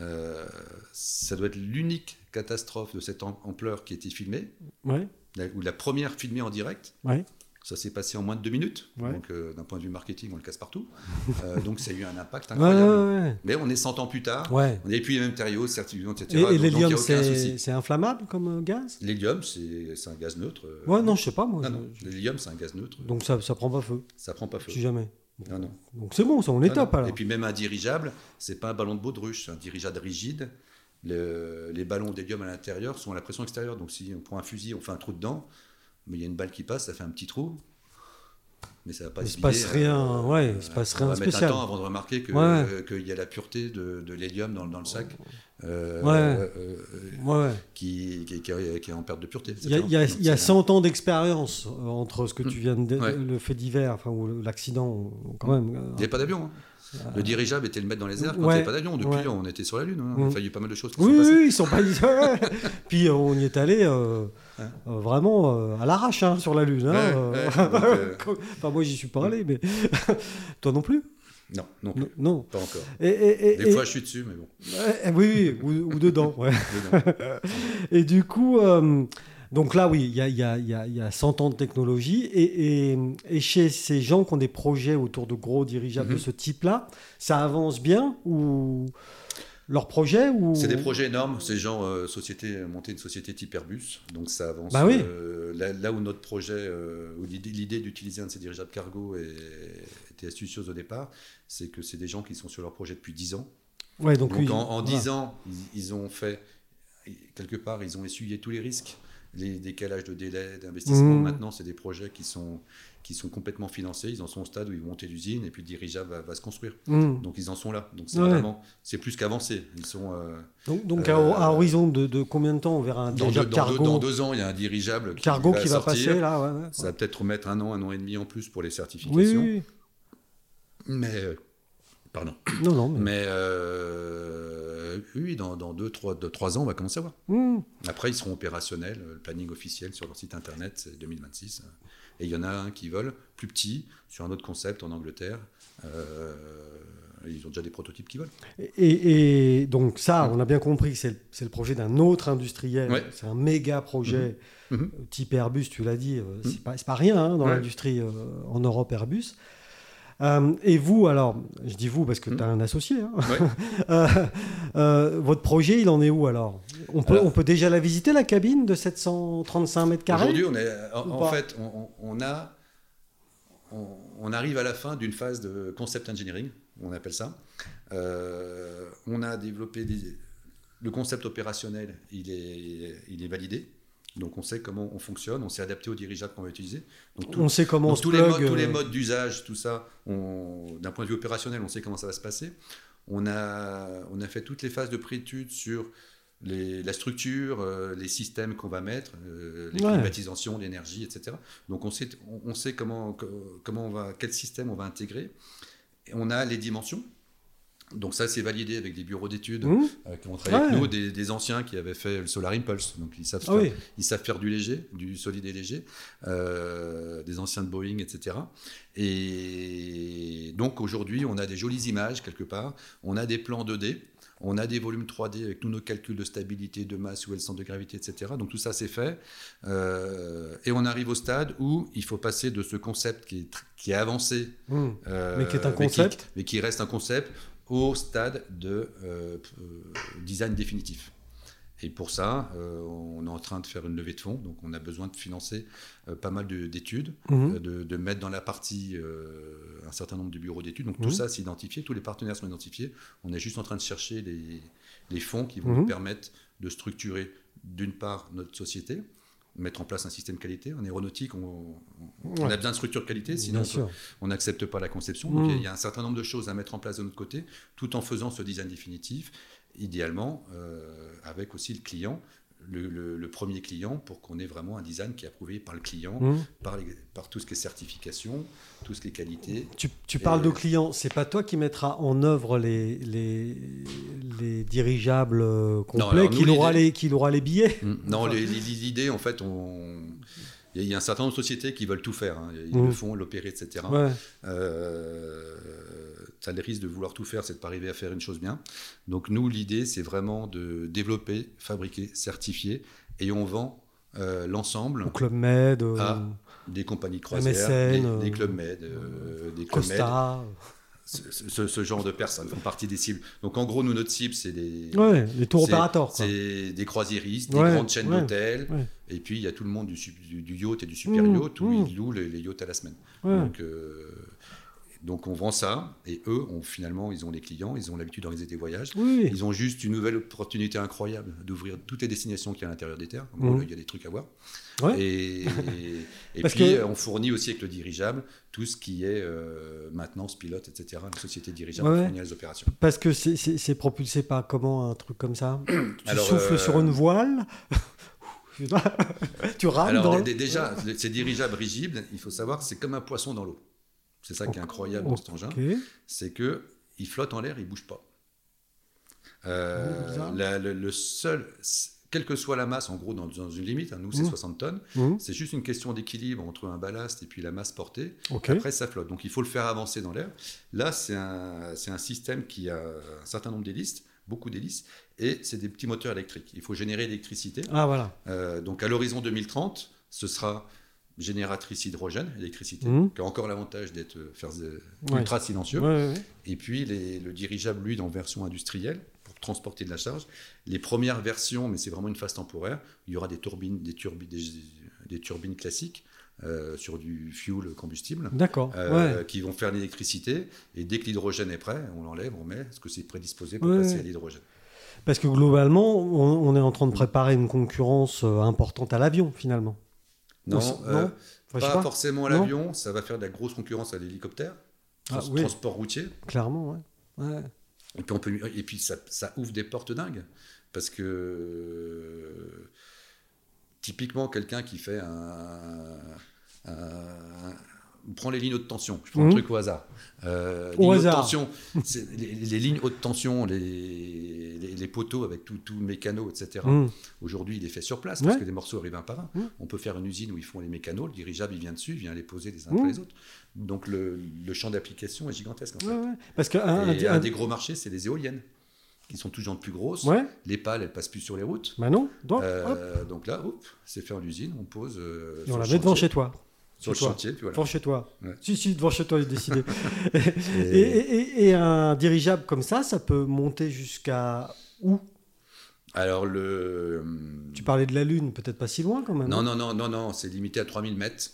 euh, ça doit être l'unique catastrophe de cette am- ampleur qui a été filmée, Ouais, la- ou la première filmée en direct. ouais. Ça s'est passé en moins de deux minutes. Ouais. Donc, euh, d'un point de vue marketing, on le casse partout. Euh, donc, ça a eu un impact incroyable. ouais, Mais on est 100 ans plus tard. On n'avait plus les mêmes matériaux, certificats, etc. Et, l'hélium, c'est inflammable comme euh, gaz? L'hélium, c'est un gaz neutre. Ouais, non, je sais pas moi. non, je- non, L'hélium, c'est un gaz neutre. Donc ça, ça prend pas feu, Ça prend pas feu. si jamais. Non, non. Donc c'est bon, ça, on est Ah, top non. alors. Et puis même un dirigeable, c'est pas un ballon de baudruche, c'est un dirigeable rigide. Le- les ballons d'hélium à l'intérieur sont à la pression extérieure. Donc si on prend un fusil, on fait un trou dedans, mais il y a une balle qui passe, ça fait un petit trou. Mais ça va pas se se passe rien, euh, ouais, il se passe on rien va de mettre spécial. un temps avant de remarquer Ouais. euh, qu'il y a la pureté de, de l'hélium dans, dans le sac. euh, Ouais. euh, euh, qui, qui, qui est- en perte de pureté. Il y a, y a- Donc, il y a c'est- 100 ans d'expérience entre ce que tu Mm. viens de le fait divers, enfin, ou l'accident, quand même. Il n'y avait pas d'avion. hein. Le dirigeable était le mettre dans les airs quand il n'y avait pas d'avion. Depuis, Ouais. on était sur la Lune. hein. Il a fallu pas mal de choses qui Oui, sont passées. oui, ils sont pas. Puis on y est allé euh, Euh, vraiment euh, à l'arrache hein, sur la Lune. hein, Ouais, euh. donc, enfin, moi, j'y suis pas allé, mais toi non plus Non, non, plus, Non. non. pas encore. Et, et- et- Des fois, je suis dessus, mais bon. Ouais, oui, oui, ou, ou dedans. ouais. Et du coup, donc là, oui, il y a, y, a, il y, a, il y a 100 ans de technologie. Et, et, et chez ces gens qui ont des projets autour de gros dirigeables Mhm. de ce type-là, ça avance bien ou leur projet ou... C'est des projets énormes. Ces gens, euh, société, monter une société type Airbus, donc ça avance. Bah oui. euh, là, là où notre projet, euh, l'idée, d'utiliser un de ces dirigeables cargo est- était astucieuse au départ, c'est que c'est des gens qui sont sur leur projet depuis 10 ans. Ouais, donc, Donc, oui, en, en voilà. 10 ans, ils, ils ont fait, quelque part, ils ont essuyé tous les risques, les décalages de délai, d'investissement. Mhm. Maintenant, c'est des projets qui sont, qui sont complètement financés. Ils en sont au stade où ils vont monter l'usine et puis le dirigeable va, va se construire. Hmm. Donc ils en sont là. Donc c'est Ouais. vraiment, c'est plus qu'avancé. Ils sont euh, Donc, donc Euh, à, à horizon de, de combien de temps on verra un dans, deux, dans, cargo, deux, dans deux ans, il y a un dirigeable qui cargo va qui va passer là ouais, ouais. Ça va peut-être mettre un an, un an et demi en plus pour les Oui, certifications. oui, Mais euh, pardon. Non, non. Mais... Mais euh, oui, dans, dans deux, trois, deux, trois ans, on va commencer à voir. Hmm. Après, ils seront opérationnels. Le planning officiel sur leur site internet, c'est 2026. Et il y en a un qui vole plus petit sur un autre concept en Angleterre. Euh, ils ont déjà des prototypes qui volent. Et, et donc ça, on a bien compris que c'est le, projet d'un autre industriel. Ouais. C'est un méga projet Mhm. euh, type Airbus, tu l'as dit. euh, C'est pas, pas rien hein, dans Ouais. l'industrie euh, en Europe Airbus. Euh, et vous, alors, je dis vous parce que Hmm. tu as un associé. hein. Ouais. Euh, euh, votre projet, il en est où alors? On peut, Alors- on peut déjà la visiter, la cabine de 735 mètres carrés? Aujourd'hui, on est, en, fait, on, a, on, on arrive à la fin d'une phase de concept engineering, on appelle ça. On a développé des- le concept opérationnel, il est, il est validé. Donc on sait comment on fonctionne, on s'est adapté aux dirigeables qu'on va utiliser. Donc, tout- On sait comment on se tous, les plug, modes, tous les euh, modes d'usage, tout ça, d'un point de vue opérationnel, on sait comment ça va se passer. On a, on a fait toutes les phases de préétude sur les- la structure, euh, les systèmes qu'on va mettre, euh, les Ouais. climatisations, l'énergie, etc. Donc on sait, on, on sait comment, co- comment on va, quel système on va intégrer. Et on a les dimensions. Donc ça, c'est validé avec des bureaux d'études hmm euh, qui ont travaillé avec nous, des, des anciens qui avaient fait le Solar Impulse. Donc ils savent Ah faire- oui. ils savent faire du léger, du solide et léger, euh, des anciens de Boeing, etc. Et donc aujourd'hui, on a des jolies images quelque part, on a des plans 2D, on a des volumes 3D avec tous nos calculs de stabilité, de masse, où est le centre de gravité, etc. Donc tout ça, c'est fait. Euh, et on arrive au stade où il faut passer de ce concept qui est, tr- qui est avancé, euh, Mais qui est un mais concept. mais qui reste un concept, au stade de euh, design définitif. Et pour ça, euh, on est en train de faire une levée de fonds, donc on a besoin de financer euh, pas mal de- d'études, Mhm. de, de mettre dans la partie un certain nombre de bureaux d'études. Donc Mhm. tout ça, c'est identifié, tous les partenaires sont identifiés. On est juste en train de chercher les, les fonds qui vont Mhm. nous permettre de structurer, d'une part, notre société, mettre en place un système qualité. En aéronautique, on, on- a besoin de structure qualité, sinon on n'accepte pas la conception. Donc il y a- il y, a un certain nombre de choses à mettre en place de notre côté, tout en faisant ce design définitif, idéalement euh, avec aussi le client, le, le- le premier client, pour qu'on ait vraiment un design qui est approuvé par le client, Hmm. par, les- par tout ce qui est certification, tout ce qui est qualité. Tu, tu parles de clients, c'est pas toi qui mettras en œuvre les, les, les dirigeables euh, complets, qu'il aura, les, qu'il aura les billets? Mm. Non, les- les- l'idée, en fait, on... il y a- un certain nombre de sociétés qui veulent tout faire. hein. Ils Mm. le font, l'opérer, etc. Ouais. Euh, tu as le risque de vouloir tout faire, c'est de pas arriver à faire une chose bien. Donc nous, l'idée, c'est vraiment de développer, fabriquer, certifier, et on vend euh, l'ensemble Au Club Med, euh, Ah, des compagnies de croisière, MSN, des, euh, des clubs med, euh, des clubs med, Costa. ce, ce- ce genre de personnes font partie des cibles. Donc en gros, nous, notre cible, c'est des, Ouais, les tours opérateurs. C'est des croisiéristes, des grandes chaînes ouais, d'hôtels, et puis il y a tout le monde du, sup- du- du yacht et du super Mmh, yacht où mmh. ils louent les, les yachts à la semaine. Donc, euh, donc on vend ça, et eux, ont, finalement, ils ont les clients, ils ont l'habitude d'organiser des voyages. Oui, Ils ont juste une nouvelle opportunité incroyable d'ouvrir toutes les destinations qu'il y a à l'intérieur des terres. Mmh. il y a des trucs à voir. Ouais. Et, et puis, que- on fournit aussi avec le dirigeable tout ce qui est euh, maintenance, pilote, etc. La société dirigeable Ouais. fournit les opérations. parce que c'est- c'est c'est propulsé par comment un truc comme ça? Tu Alors, souffles euh, sur une voile? Tu rames Alors, dans déjà, le- ces dirigeables rigides, il faut savoir que c'est comme un poisson dans l'eau. C'est ça qui est incroyable dans cet engin. C'est que il flotte en l'air, il bouge pas. Euh, Oh, la- le, le seul, quelle que soit la masse, en gros, dans, dans une limite, hein, nous c'est Mmh. 60 tonnes, Mhm. c'est juste une question d'équilibre entre un ballast et puis la masse portée. Après, ça flotte. Donc il faut le faire avancer dans l'air. Là, c'est un, un système qui a un certain nombre d'hélices, beaucoup d'hélices, et c'est des petits moteurs électriques. Il faut générer l'électricité. Ah voilà. Euh, donc à l'horizon 2030, ce sera génératrice hydrogène, électricité, Mhm. qui a encore l'avantage d'être euh, Ouais. ultra silencieux. Ouais, ouais, ouais. Et puis les- le dirigeable, lui, dans version industrielle, pour transporter de la charge. Les premières versions, mais c'est vraiment une phase temporaire, il y aura des turbines, des, turbi- des, des turbines classiques euh, sur du fuel combustible. D'accord. euh, qui vont faire l'électricité et dès que l'hydrogène est prêt, on l'enlève, on met, est-ce que c'est prédisposé pour passer à l'hydrogène Parce que globalement, on, on est en train de préparer une concurrence importante à l'avion finalement. Non, euh, Enfin, pas, pas. forcément l'avion, ça va faire de la grosse concurrence à l'hélicoptère, Ah, trans- oui. transport routier. Clairement, ouais. ouais. Et puis, on peut, et puis ça, ça ouvre des portes dingues. Parce que typiquement, quelqu'un qui fait un. un- on prend les lignes haute tension. Je prends Mhm. un truc au hasard. Euh, Au lignes haute hasard. tension, c'est- les, les lignes haute tension, les, les, poteaux avec tout, tout le mécano, etc. Mhm. Aujourd'hui, il est fait sur place parce Ouais. que les morceaux arrivent un par un. Mhm. On peut faire une usine où ils font les mécanos, le dirigeable il vient dessus, il vient les poser les uns Mhm. après les autres. Donc le, le champ d'application est gigantesque. En fait. Ouais. Parce que un- Et un- un des gros marchés, c'est les éoliennes, qui sont toujours plus grosses. ouais, Les pales, elles passent plus sur les routes. bah non. Donc, Euh, donc là, c'est fait en usine, on pose. euh, et on la met devant chez toi. Sur le toi. chantier. Puis voilà. Devant chez toi. Ouais. Si, si, devant chez toi, est décidé. et, Et- et- et- et un dirigeable comme ça, ça peut monter jusqu'à où? Alors le. Tu parlais de la Lune, peut-être pas si loin quand même. Non, non, non, non, non, c'est limité à 3000 mètres.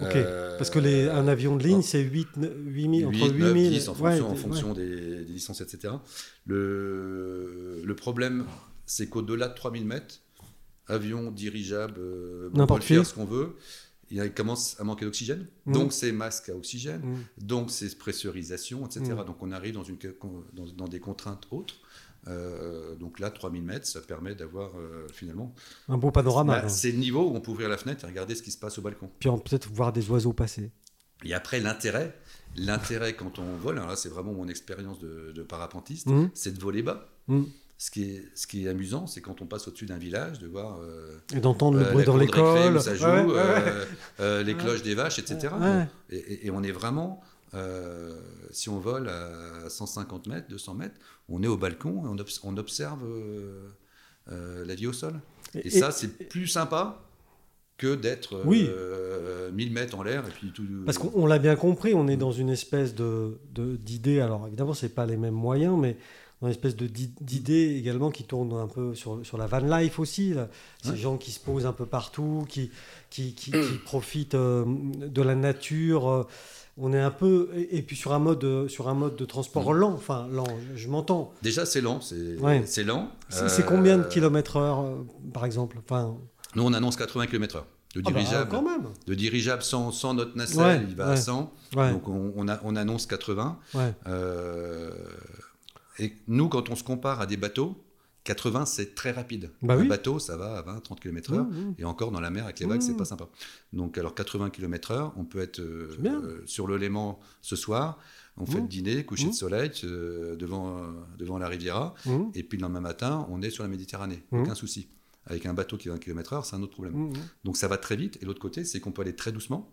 Ok. Euh, Parce que les, un avion de ligne, bon. c'est 8, 8000, entre 8, 9, 8000. 10 en ouais, fonction, en des- des, des licences, etc. Le, le problème, c'est qu'au-delà de 3000 mètres, avion, dirigeable, euh, N'importe montgolfière, qui. ce qu'on veut, il commence à manquer d'oxygène. Mhm. Donc c'est masque à oxygène, Mm. donc c'est pressurisation, etc. Mhm. Donc on arrive dans, une, dans, dans des contraintes autres. Euh, donc là, 3000 mètres, ça permet d'avoir euh, finalement. Un beau panorama. Bah, hein. c'est le niveau où on peut ouvrir la fenêtre et regarder ce qui se passe au balcon. Puis peut-être voir des oiseaux passer. Et après, l'intérêt, l'intérêt quand on vole, alors là c'est vraiment mon expérience de, de parapentiste, c'est de voler bas. Ce, qui est, ce qui est amusant, c'est quand on passe au-dessus d'un village, de voir euh, Et d'entendre le euh, bruit dans l'école. ça joue, Ouais, ouais, ouais. euh, les cloches des vaches, etc. Bon. Et, on est vraiment, euh, si on vole à 150 mètres, 200 mètres, on est au balcon et on, obs- on observe euh, euh, la vie au sol. Et, Et- ça, c'est plus sympa que d'être Oui. 1000 mètres en l'air et puis tout. Parce qu'on on l'a bien compris, on est dans une espèce de d'idée. alors évidemment, c'est pas les mêmes moyens, mais une espèce de d'i- d'idée également qui tourne un peu sur, sur la van life aussi. là. Ces Ouais. gens qui se posent un peu partout, qui, qui, qui, qui profitent euh, de la nature. euh, On est un peu et, et puis sur un mode euh, sur un mode de transport Mm. lent. Enfin lent, je, je m'entends. Déjà, c'est lent, c'est Ouais. c'est lent. C'est Euh, combien de kilomètres heure euh, par exemple Enfin? Nous, on annonce 80 km/h. De ah bah, dirigeable, quand même. de dirigeable sans, sans notre nacelle, Ouais, il va à 100. Ouais, Donc on, on a- on annonce 80. ouais. Euh, et nous, quand on se compare à des bateaux, 80 c'est très rapide. Bah Un oui. bateau, ça va à 20-30 km/h. Mmh, mmh. Et encore dans la mer avec les vagues, Mmh. c'est pas sympa. Donc alors 80 km/h, on peut être euh, euh, sur le Léman ce soir. On fait le dîner, coucher de soleil euh, devant, euh, devant la Riviera. Et puis le lendemain matin, on est sur la Méditerranée. Aucun souci. Avec un bateau qui va 20 km/h, c'est un autre problème. Donc ça va très vite. Et l'autre côté, c'est qu'on peut aller très doucement.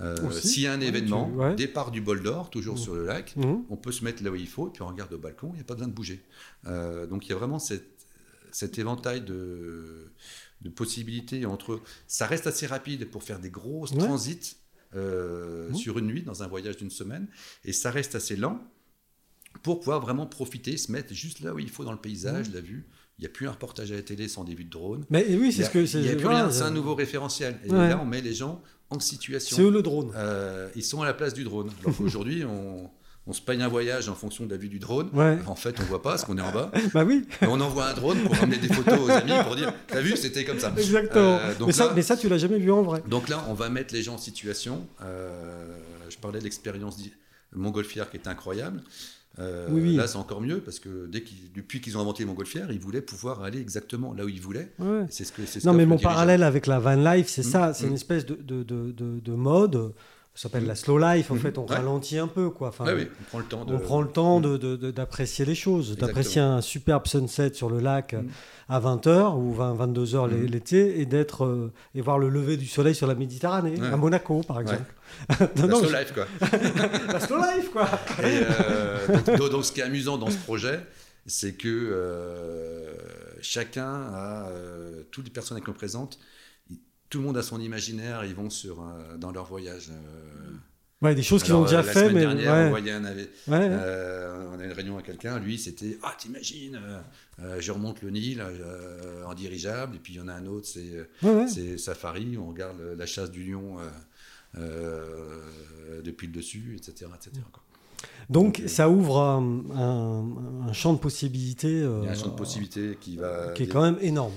Euh. S'il y a un événement, tu- ouais. départ du bol d'or, toujours Mmh. sur le lac, Mmh. on peut se mettre là où il faut, et puis on regarde au balcon, il n'y a pas besoin de bouger. Euh, donc il y a vraiment cette- cet éventail de, de possibilités entre... Ça reste assez rapide pour faire des grosses Ouais. transits euh, Mmh. sur une nuit, dans un voyage d'une semaine, et ça reste assez lent pour pouvoir vraiment profiter, se mettre juste là où il faut dans le paysage, la vue. Il n'y a plus un reportage à la télé sans des vues de drone. Mais oui, c'est ce que il n'y a plus rien, c'est un c'est- nouveau référentiel. Et Ouais. là, on met les gens en situation. C'est eux le drone. Euh, ils sont à la place du drone. Alors qu'aujourd'hui, on, on se paye un voyage en fonction de la vue du drone. Ouais. En fait, on voit pas parce qu'on est en bas. Bah oui, Et on envoie un drone pour ramener des photos aux amis pour dire T'as vu, c'était comme ça. exactement. Euh, donc, mais, ça, mais ça, tu l'as jamais vu en vrai. donc là, on va mettre les gens en situation. Euh, je parlais de l'expérience montgolfière qui est incroyable. Euh, Oui, oui. Là, c'est encore mieux parce que dès depuis qu'ils ont inventé les montgolfières, ils voulaient pouvoir aller exactement là où ils voulaient. Ouais. Et C'est ce que, c'est ce Non, mais mon parallèle avec la van life, c'est Mmh, ça. C'est mmh. une espèce de, de, de, de, de mode. Ça s'appelle la slow life. En Mmh, fait, on ouais. ralentit un peu, quoi. Enfin, Ouais, oui, on prend le temps de. On prend le temps de- d'apprécier les choses, d'apprécier un superbe sunset sur le lac Mm. à 20h ou 20, 22h Mm. l'été et d'être euh, et voir le lever du soleil sur la Méditerranée, Ouais. à Monaco par exemple. La non, slow je- life, quoi. la slow life quoi. Et, euh, donc, ce qui est amusant dans ce projet, c'est que euh, chacun a, euh, toutes les personnes qui nous présentent, tout le monde a son imaginaire, ils vont sur, euh, dans leur voyage. euh. Ouais, des choses qu'ils ont déjà la fait, semaine mais dernière, ouais, on voyait un ouais. euh, on a eu une réunion avec quelqu'un, lui c'était Ah, t'imagines, je remonte le Nil en dirigeable, et puis il y en a un autre, c'est safari, on regarde la chasse du lion depuis le dessus, etc. etc. quoi. Donc Donc, ça ouvre un, un- un champ de possibilités Il y a un champ de possibilités qui va qui est quand même énorme.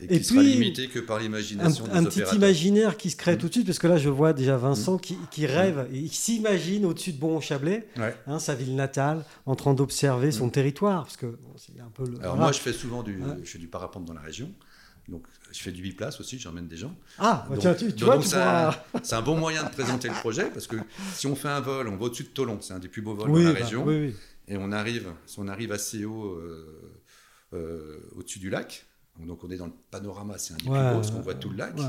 Et qui Et sera puis, limité que par Un, l'imagination des un petit imaginaire qui se crée Mm. tout de suite, parce que là je vois déjà Vincent qui, qui rêve, et il s'imagine au-dessus de Bon-Chablais, Ouais. hein, sa ville natale, en train d'observer son Mm. territoire, parce que bon, c'est un peu le. Alors moi, je fais souvent du, Ouais. je fais du parapente dans la région. Donc, je fais du biplace aussi, j'emmène des gens. Ah, bah Donc- tiens, tu, tu donc vois, c'est pourras. un, bon moyen de présenter le projet parce que si on fait un vol, on va au-dessus de Tolon, c'est un des plus beaux vols Oui, dans la bah, région, oui, oui. et on arrive, si on arrive assez haut euh, euh, au-dessus du lac, donc on est dans le panorama, c'est un Ouais, beaux parce qu'on voit tout le lac. ouais,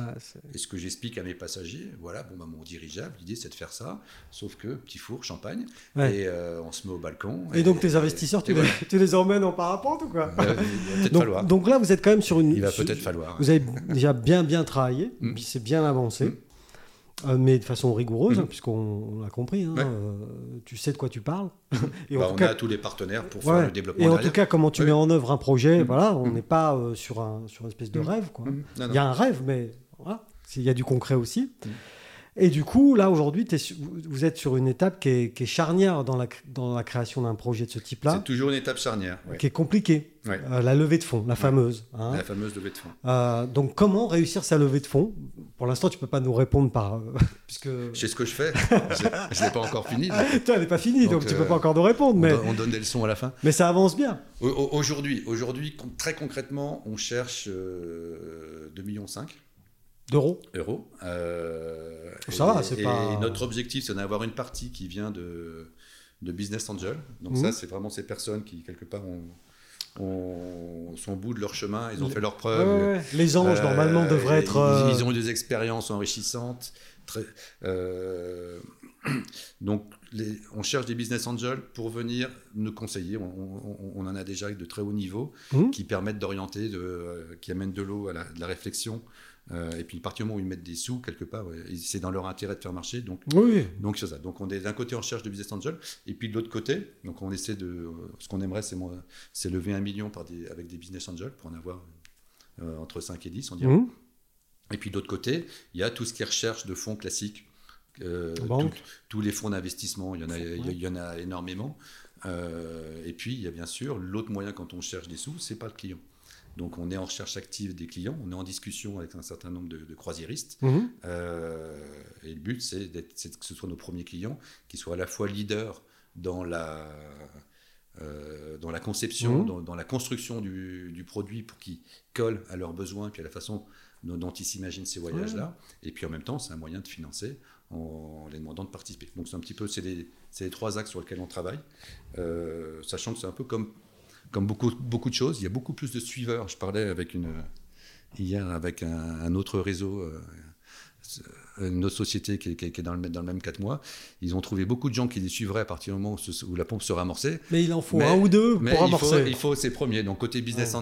Et ce que j'explique à mes passagers, voilà, bon, bah, mon dirigeable, l'idée c'est de faire ça, sauf que petit four, champagne, Ouais. et euh, on se met au balcon. Et, donc tes investisseurs, tu, les, voilà. tu les emmènes en parapente ou quoi? Euh, il va peut-être donc, falloir. donc là, vous êtes quand même sur une. Il va peut-être falloir. Vous avez déjà bien bien travaillé, Mm. puis c'est bien avancé. Mm. Euh, mais de façon rigoureuse, Mhm. puisqu'on l'a compris. hein, Ouais. euh, tu sais de quoi tu parles. et Bah, en on tout cas, a tous les partenaires pour ouais, faire le développement et en derrière. tout cas, comment tu Ouais. mets en œuvre un projet, Mhm. voilà, on Mhm. n'est pas euh, sur, un, sur une espèce de rêve. Quoi. Non, non. Il y a un rêve, mais voilà, il y a du concret aussi. Et du coup, là, aujourd'hui, vous- êtes sur une étape qui est, qui est charnière dans la, cr- dans la création d'un projet de ce type-là, C'est toujours une étape charnière. ouais. qui est compliquée. Ouais. Euh, la levée de fonds, la fameuse. hein. La fameuse levée de fonds. Euh, donc, comment réussir sa levée de fonds? Pour l'instant, tu peux pas nous répondre par. euh, puisque. Je sais ce que je fais. je ne l'ai pas encore fini. Toi, elle n'est pas finie, donc, Donc, tu euh, peux pas encore nous répondre, on, mais, donne, on donne des leçons à la fin. mais ça avance bien. Au- au- Aujourd'hui, aujourd'hui, très concrètement, on cherche euh, 2,5 millions D'euros. d'euros. Euh, Ça et- va, c'est et pas- notre objectif, c'est d'avoir une partie qui vient de, de Business Angel. Donc Mhm. ça, c'est vraiment ces personnes qui, quelque part, ont, ont- sont au bout de leur chemin, ils ont Les- fait leurs preuves. ouais, ouais. Les anges, Euh, normalement, devraient être. euh, Ils, ont eu des expériences enrichissantes. Très, euh, donc, les- on cherche des business angels pour venir nous conseiller. On, on- on en a déjà de très haut niveau Mhm. qui permettent d'orienter, qui amènent de l'eau à la, de la réflexion. Euh, et puis, à partir du moment où ils mettent des sous, quelque part, ouais, c'est dans leur intérêt de faire marcher. Donc, Oui, donc c'est ça. Donc on est d'un côté en cherche de business angel et puis de l'autre côté, donc on essaie de, euh, ce qu'on aimerait, c'est lever un million par des, avec des business angels pour en avoir euh, entre 5 et 10, on dirait. Mhm. Et puis de l'autre côté, il y a tout ce qui est recherche de fonds classiques. euh, Banque. tout- tous les fonds d'investissement, il y en a, il y il en a énormément. Euh, et puis il y a bien sûr l'autre moyen quand on cherche des sous, c'est pas le client. Donc on est en recherche active des clients, on est en discussion avec un certain nombre de, de croisiéristes. Mhm. Euh, et le but, c'est que ce soit nos premiers clients qui soient à la fois leaders dans la, euh, dans la conception, Mhm. dans, dans la construction du, du produit pour qu'ils collent à leurs besoins, puis à la façon dont, dont ils s'imaginent ces voyages-là. Et puis en même temps, c'est un moyen de financer en les demandant de participer. Donc c'est un petit peu, c'est les, c'est les trois axes sur lesquels on travaille, Euh, sachant que c'est un peu comme, comme beaucoup, beaucoup de choses. Il y a beaucoup plus de suiveurs. Je parlais avec une, hier avec un, un autre réseau. euh, une autre société qui est, qui est- qui est dans, le, dans le même 4 mois, ils ont trouvé beaucoup de gens qui les suivraient à partir du moment où, ce- où la pompe sera amorcée. Mais il en faut Mais- un ou deux pour il faut, amorcer. il faut ces premiers. Donc côté business Ouais.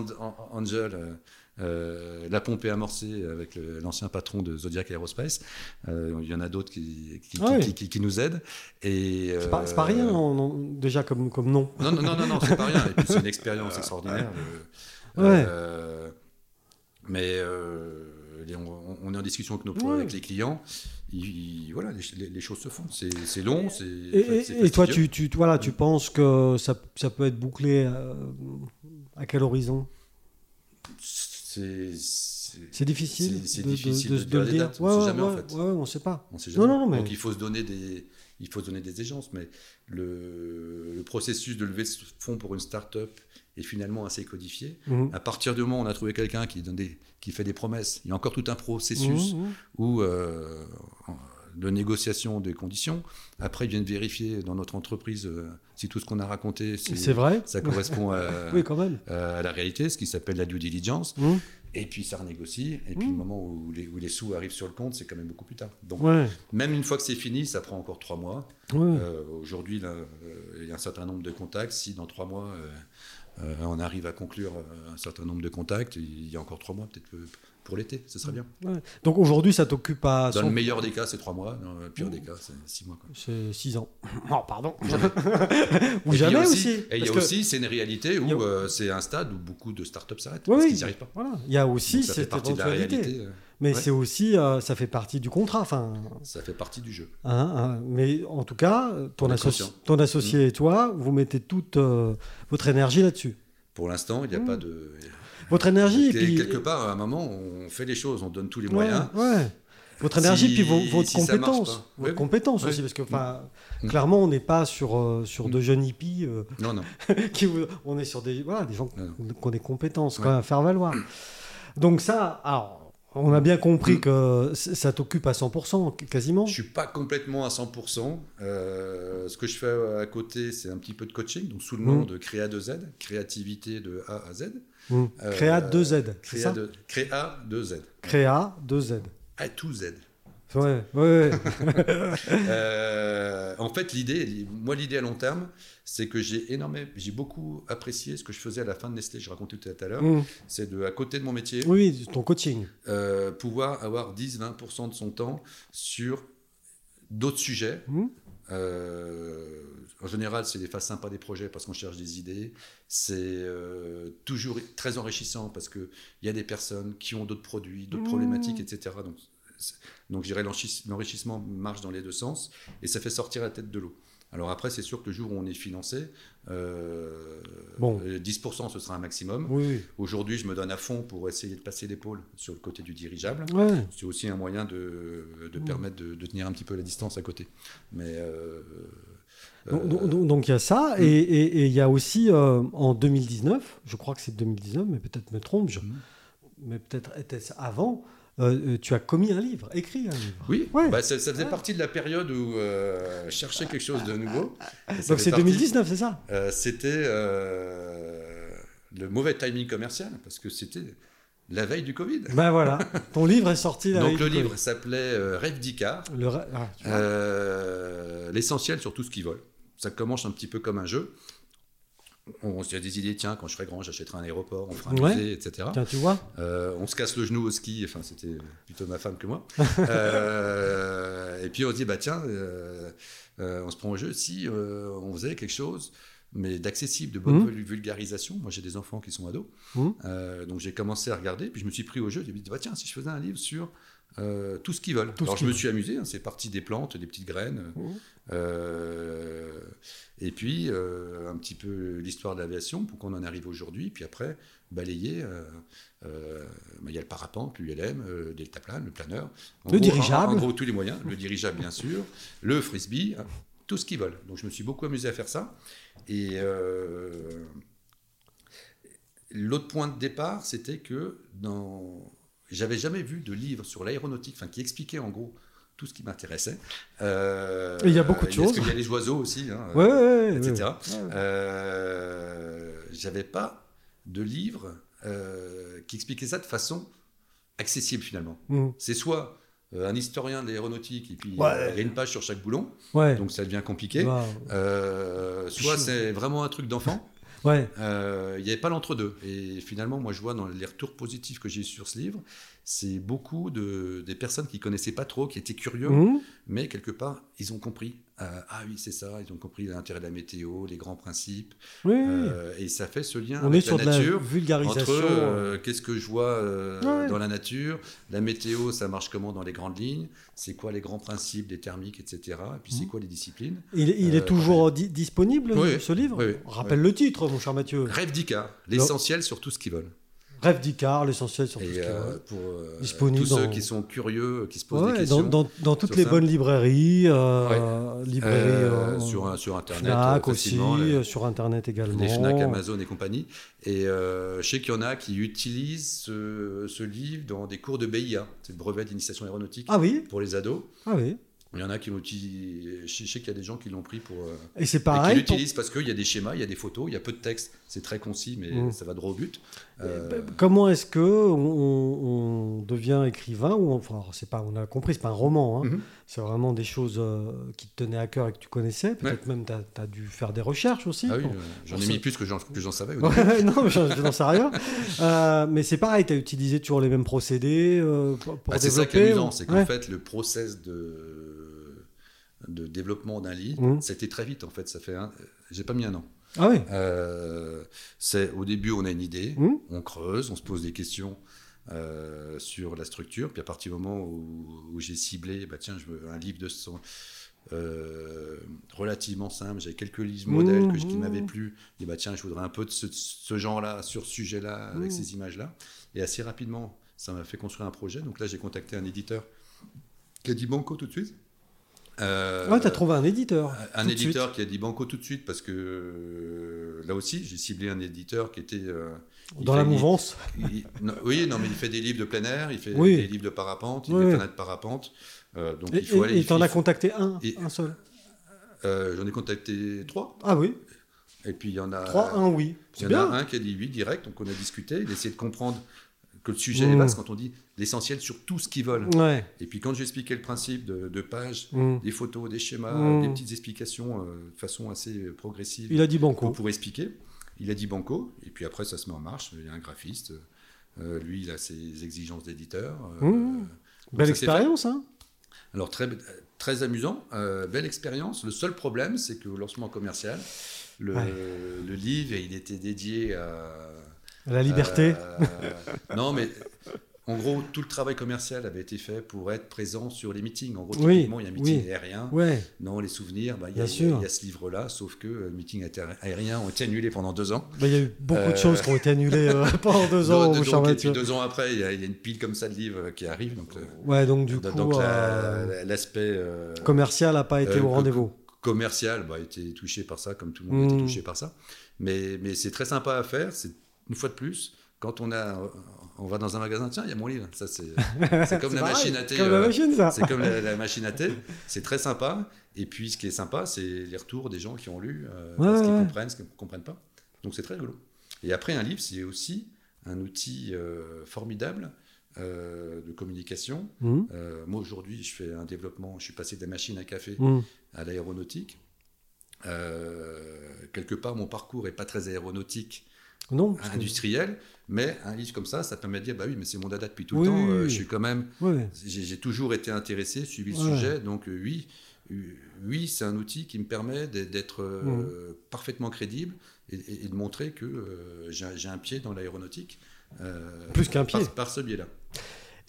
angel, euh, euh, la pompe est amorcée avec l'ancien patron de Zodiac Aerospace. Euh, il y en a d'autres qui, Ah oui. qui- qui- qui nous aident. Et, C'est pas, pas euh, rien, non, non, déjà comme, comme nom. Non, non, non, non, non, c'est pas rien. Et puis c'est une expérience extraordinaire. Ouais. mais on, on est en discussion avec, nos, Ouais. avec les clients. Il- il- voilà, les, choses se font. C'est long, c'est. Et, toi, tu, tu, voilà, tu penses que ça, ça peut être bouclé à quel horizon? C'est. difficile de, de- de- de dire on Ouais, sait ouais, jamais, en fait. ouais, on sait pas. On sait Non, jamais. non, non, mais- Donc il faut se donner des, il faut se donner des échéances, mais le, le processus de lever de fonds pour une start-up est finalement assez codifié. Mhm. À partir du moment où on a trouvé quelqu'un qui, donne des- qui fait des promesses, il y a encore tout un processus Mhm, mhm. où, euh, de négociation des conditions. Après, ils viennent vérifier dans notre entreprise euh, si tout ce qu'on a raconté, C'est vrai ça correspond à, Oui, quand même. à la réalité, ce qui s'appelle la due diligence. Mhm. Et puis ça renégocie. Et puis Mhm. le moment où les, où les sous arrivent sur le compte, c'est quand même beaucoup plus tard. Donc Ouais, même une fois que c'est fini, ça prend encore trois mois. ouais. Euh, Aujourd'hui, euh, il y a un certain nombre de contacts. Si dans trois mois, euh, euh, on arrive à conclure euh, un certain nombre de contacts, il y a encore trois mois, peut-être pour l'été, ce serait bien. ouais. Donc aujourd'hui, ça t'occupe à Dans son- le meilleur des cas, c'est trois mois. Dans le pire des cas, c'est six mois. C'est 6 ans. Oh, pardon. Ou Et puis, il y a jamais aussi. aussi. Et il y a que- aussi, c'est une réalité où a- euh, c'est un stade où beaucoup de startups s'arrêtent Oui, parce oui. qu'ils n'y arrivent pas. Voilà. Il y a aussi Donc, ça fait cette partie de la réalité. euh, Mais Ouais. c'est aussi, euh, ça fait partie du contrat. Enfin, Ça fait partie du jeu. hein, hein. mais en tout cas, ton, associ- ton associé et toi, vous mettez toute euh, votre énergie là-dessus. Pour l'instant, il n'y a Mm. pas de. Votre énergie et puis Quelque part, à un moment, on fait les choses, on donne tous les Ouais, moyens. ouais. Votre Si- énergie puis vo- votre si compétence, votre Oui, compétence oui. aussi parce que Mm. clairement on n'est pas sur euh, sur Mm. de jeunes hippies euh, Non, non. qui on est sur des voilà des gens qui ont des compétences quand même à faire valoir. Donc ça, alors on a bien compris Mm. que ça t'occupe à 100% quasiment. Je suis pas complètement à 100%. Euh, ce que je fais à côté, c'est un petit peu de coaching, donc sous le nom de Créa 2Z, créativité de A à Z. Mm. Créa Euh, 2Z, c'est Créa, ça de, Créa 2Z. Créa 2Z. A to Z. Ouais, ouais. Euh, en fait, l'idée, moi, l'idée à long terme, c'est que j'ai énormément, j'ai beaucoup apprécié ce que je faisais à la fin de Nestlé. Je racontais tout à l'heure. Mm. C'est de, à côté de mon métier, Oui, ton coaching. euh, pouvoir avoir 10-20% de son temps sur d'autres sujets. Mm. Euh, en général, c'est des phases sympas des projets parce qu'on cherche des idées. C'est euh, toujours très enrichissant parce qu'il y a des personnes qui ont d'autres produits, d'autres Mmh. problématiques, etc. Donc, donc je dirais l'enrichis- l'enrichissement marche dans les deux sens et ça fait sortir la tête de l'eau. Alors après, c'est sûr que le jour où on est financé, euh, Bon. euh, 10% ce sera un maximum. Oui, oui. Aujourd'hui, je me donne à fond pour essayer de passer l'épaule sur le côté du dirigeable. Ouais. C'est aussi un moyen de, de Mm. permettre de, de tenir un petit peu la distance à côté. Mais euh, Donc- euh, Donc il y a ça, Mm. et il y a aussi euh, en 2019, je crois que c'est 2019, mais peut-être me trompe, je- Mm. mais peut-être était-ce avant, euh, euh, tu as commis un livre, écrit un livre. oui, Ouais. bah, ça, ça faisait Ouais. partie de la période où euh, je cherchais quelque chose de nouveau. Donc c'est partie- 2019, c'est ça Euh, c'était le mauvais timing commercial parce que c'était la veille du Covid. Ben voilà, ton livre est sorti. la Donc veille le du livre s'appelait Rêve d'Icar, Le ra- ah, l'essentiel sur tout ce qui vole. Ça commence un petit peu comme un jeu. On se a des idées, tiens, quand je serai grand, j'achèterai un aéroport, on fera un Ouais. musée, etc. Tiens, tu vois Euh, on se casse le genou au ski, enfin c'était plutôt ma femme que moi. Euh, et puis on se dit, bah tiens, euh, on se prend au jeu si on faisait quelque chose, mais d'accessible, de bonne vul- vulgarisation. Moi j'ai des enfants qui sont ados. Euh, donc j'ai commencé à regarder, puis je me suis pris au jeu, j'ai dit, bah tiens, si je faisais un livre sur euh, tout ce qu'ils veulent. Tout Alors je me suis amusé, hein, c'est parti des plantes, des petites graines. Euh, et puis, euh, un petit peu l'histoire de l'aviation pour qu'on en arrive aujourd'hui. Puis après, balayer. euh, bah, Il y a le parapente, l'ULM, euh, deltaplane, le planeur. En Le gros, dirigeable. En, en gros, tous les moyens. Le dirigeable, bien sûr. Le frisbee, hein, tout ce qu'ils veulent. Donc, je me suis beaucoup amusé à faire ça. Et l'autre point de départ, c'était que dans... j'avais jamais vu de livre sur l'aéronautique, enfin, qui expliquait en gros tout ce qui m'intéressait. Euh, il y a beaucoup de parce choses. qu'il y a les oiseaux aussi, hein, Ouais, ouais, ouais, etc. ouais, ouais. Euh, j'avais pas de livre euh, qui expliquait ça de façon accessible finalement. Mhm. C'est soit euh, un historien de l'aéronautique et puis Ouais. il y a une page sur chaque boulon, Ouais. donc ça devient compliqué. Bah, Euh, soit c'est vraiment un truc d'enfant. Ouais. Euh, Il n'y avait pas l'entre-deux. Et finalement, moi, je vois dans les retours positifs que j'ai sur ce livre, c'est beaucoup de, des personnes qui connaissaient pas trop, qui étaient curieux, Mhm. mais quelque part, ils ont compris. Euh, ah oui, c'est ça, ils ont compris l'intérêt de la météo, les grands principes. Oui. Euh, et ça fait ce lien On est sur la de la nature. vulgarisation. Entre euh, qu'est-ce que je vois Ouais. dans la nature, la météo, ça marche comment dans les grandes lignes, c'est quoi les grands principes des thermiques, etc. Et puis c'est Mhm. quoi les disciplines. Il, est- il est toujours di- disponible, Oui, ce livre oui. Rappelle le titre, mon cher Mathieu. Rêve d'Icar, l'essentiel sur tout ce qu'ils veulent. Rêve d'Icar, l'essentiel sur tout ce qui euh, va. pour euh, Disponible tous ceux dans- qui sont curieux, qui se posent Ouais, des questions, dans, dans- dans toutes les ça. bonnes librairies, euh, librairies euh, sur, sur Internet, Fnac aussi, les- sur Internet également. les Fnac, Amazon et compagnie. Et je sais qu'il y en a qui utilisent ce, ce livre dans des cours de BIA, c'est le brevet d'initiation aéronautique Ah oui, pour les ados. ah oui. Il y en a qui l'ont utilisé, je sais qu'il y a des gens qui l'ont pris pour... Et c'est et qui pareil. pour- l'utilisent parce qu'il y a des schémas, il y a des photos, il y a peu de texte, c'est très concis, mais Mm. ça va droit au but. Euh, Comment est-ce que on, on devient écrivain ou enfin c'est pas on a compris c'est pas un roman hein. Mhm. c'est vraiment des choses euh, qui te tenaient à cœur et que tu connaissais peut-être même tu as, dû faire des recherches aussi ah oui, euh, j'en ai mis plus que j'en que j'en savais. Ouais, non mais je, n'en sais rien mais c'est pareil tu as utilisé toujours les mêmes procédés pour, pour Bah, c'est ça qui est amusant, c'est qu'en Ouais. fait, le process de, de développement d'un livre, ça a été très vite en fait. Ça fait, un- j'ai pas mis un an. Ah oui Euh, c'est au début, on a une idée, Mhm. on creuse, on se pose des questions euh, sur la structure. Puis à partir du moment où, où j'ai ciblé, bah tiens, je veux un livre de son, euh, relativement simple. J'avais quelques livres modèles que je- qui m'avaient plu. Et bah tiens, je voudrais un peu de ce, ce genre-là, sur ce sujet-là, avec Mhm. ces images-là. Et assez rapidement, ça m'a fait construire un projet. Donc là, j'ai contacté un éditeur qui a dit Banco tout de suite. Euh, ouais t'as trouvé un éditeur un suite. éditeur qui a dit banco tout de suite parce que euh, là aussi j'ai ciblé un éditeur qui était euh, dans la mouvance il- non, oui non mais il fait des livres de plein air il fait Oui. des livres de parapente il Oui, fait oui. de parapente euh, donc et il faut aller et- t'en as contacté un et- un seul? J'en ai contacté trois ah oui et puis il y en a trois un oui il y en bien a un qui a dit oui direct donc on a discuté il a essayé de comprendre que le sujet Mm. est vaste quand on dit l'essentiel sur tout ce qui vole. Ouais. Et puis quand j'ai expliqué le principe de, de page, Mm. des photos, des schémas, Mm. des petites explications euh, de façon assez euh, progressive Il a dit banco. pour, pour expliquer, il a dit banco, et puis après ça se met en marche, il y a un graphiste, euh, lui il a ses exigences d'éditeur. euh, Mm. Belle expérience, hein Alors très, très amusant, belle expérience. Le seul problème, c'est qu'au lancement commercial, le, Ouais. le livre, il était dédié à... La liberté. euh, non, mais en gros, tout le travail commercial avait été fait pour être présent sur les meetings. En gros, Oui, typiquement, il y a un meeting oui. aérien. Ouais. Non, les souvenirs, bah, il, y a, sûr. il y a ce livre-là, sauf que euh, le meeting aéri- aérien ont été annulés pendant deux ans. Bah, Il y a eu beaucoup de Euh, choses qui ont été annulées euh, pendant deux ans, cher donc, et puis deux ans après, il y, a, il y a une pile comme ça de livres qui arrive. Donc, Ouais, donc du coup, donc la- l'aspect commercial n'a pas été au rendez-vous. commercial bah, a été touché par ça, comme tout le monde a été touché par ça. Mais, mais c'est très sympa à faire. C'est une fois de plus, quand on a, on va dans un magasin, tiens, il y a mon livre. Ça, c'est c'est comme la machine à thé. Comme la euh, machine, ça. C'est comme la, la machine à thé. C'est très sympa. Et puis, ce qui est sympa, c'est les retours des gens qui ont lu, euh, Ouais, ce qu'ils ouais. comprennent, ce qu'ils ne comprennent pas. Donc, c'est très rigolo. Et après, un livre, c'est aussi un outil euh, formidable euh, de communication. Mm. Euh, moi, aujourd'hui, je fais un développement. Je suis passé des machines à café Mm. à l'aéronautique. Euh, quelque part, mon parcours est pas très aéronautique, Non. industriel, mais un livre comme ça, ça permet de dire, bah oui, mais c'est mon dada depuis tout Oui, le temps. oui, euh, je suis quand même, j'ai toujours été intéressé, suivi le sujet, donc euh, oui, euh, oui, c'est un outil qui me permet d'être- euh, Mm. parfaitement crédible et, et- et de montrer que j'ai un- pied dans l'aéronautique. Plus qu'un pied. Par, par ce biais-là.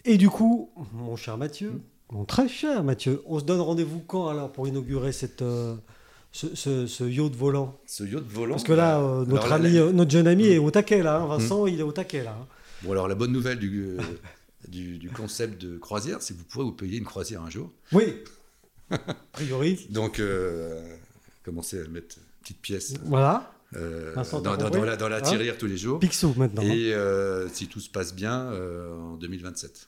Et du coup, mon cher Mathieu, mon très cher Mathieu, on se donne rendez-vous quand alors pour inaugurer cette, ce, ce, ce yacht volant Ce yacht volant. Parce que là, euh, notre, alors là, ami, la- euh, notre jeune ami est au taquet là. hein. Vincent, il est au taquet là. hein. Bon, alors la bonne nouvelle du, euh, du, du concept de croisière, c'est que vous pourrez vous payer une croisière un jour. Oui. A priori. Donc, euh, commencez à mettre une petite pièce Voilà. euh, Vincent, dans, la, dans la Hein tous les jours. Picsou maintenant. Et si tout se passe bien, en 2027,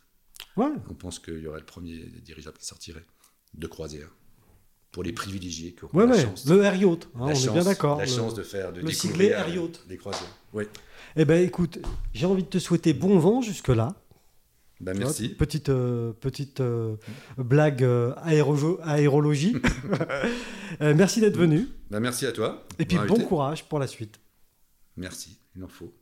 Ouais. on pense qu'il y aura le premier dirigeable qui sortirait de croisière pour les privilégiés qui auront Ouais, la ouais. chance. Le air yacht. hein, on est bien d'accord. La Le- chance de faire, de le découvrir Air Yacht. les croisières. Oui. Eh ben, écoute, j'ai envie de te souhaiter bon vent jusque là. Bah, merci. Petite, euh, petite euh, blague euh, aérologie. Merci d'être venu. Bah, merci à toi. Et puis bon courage pour la suite. Merci, il en faut.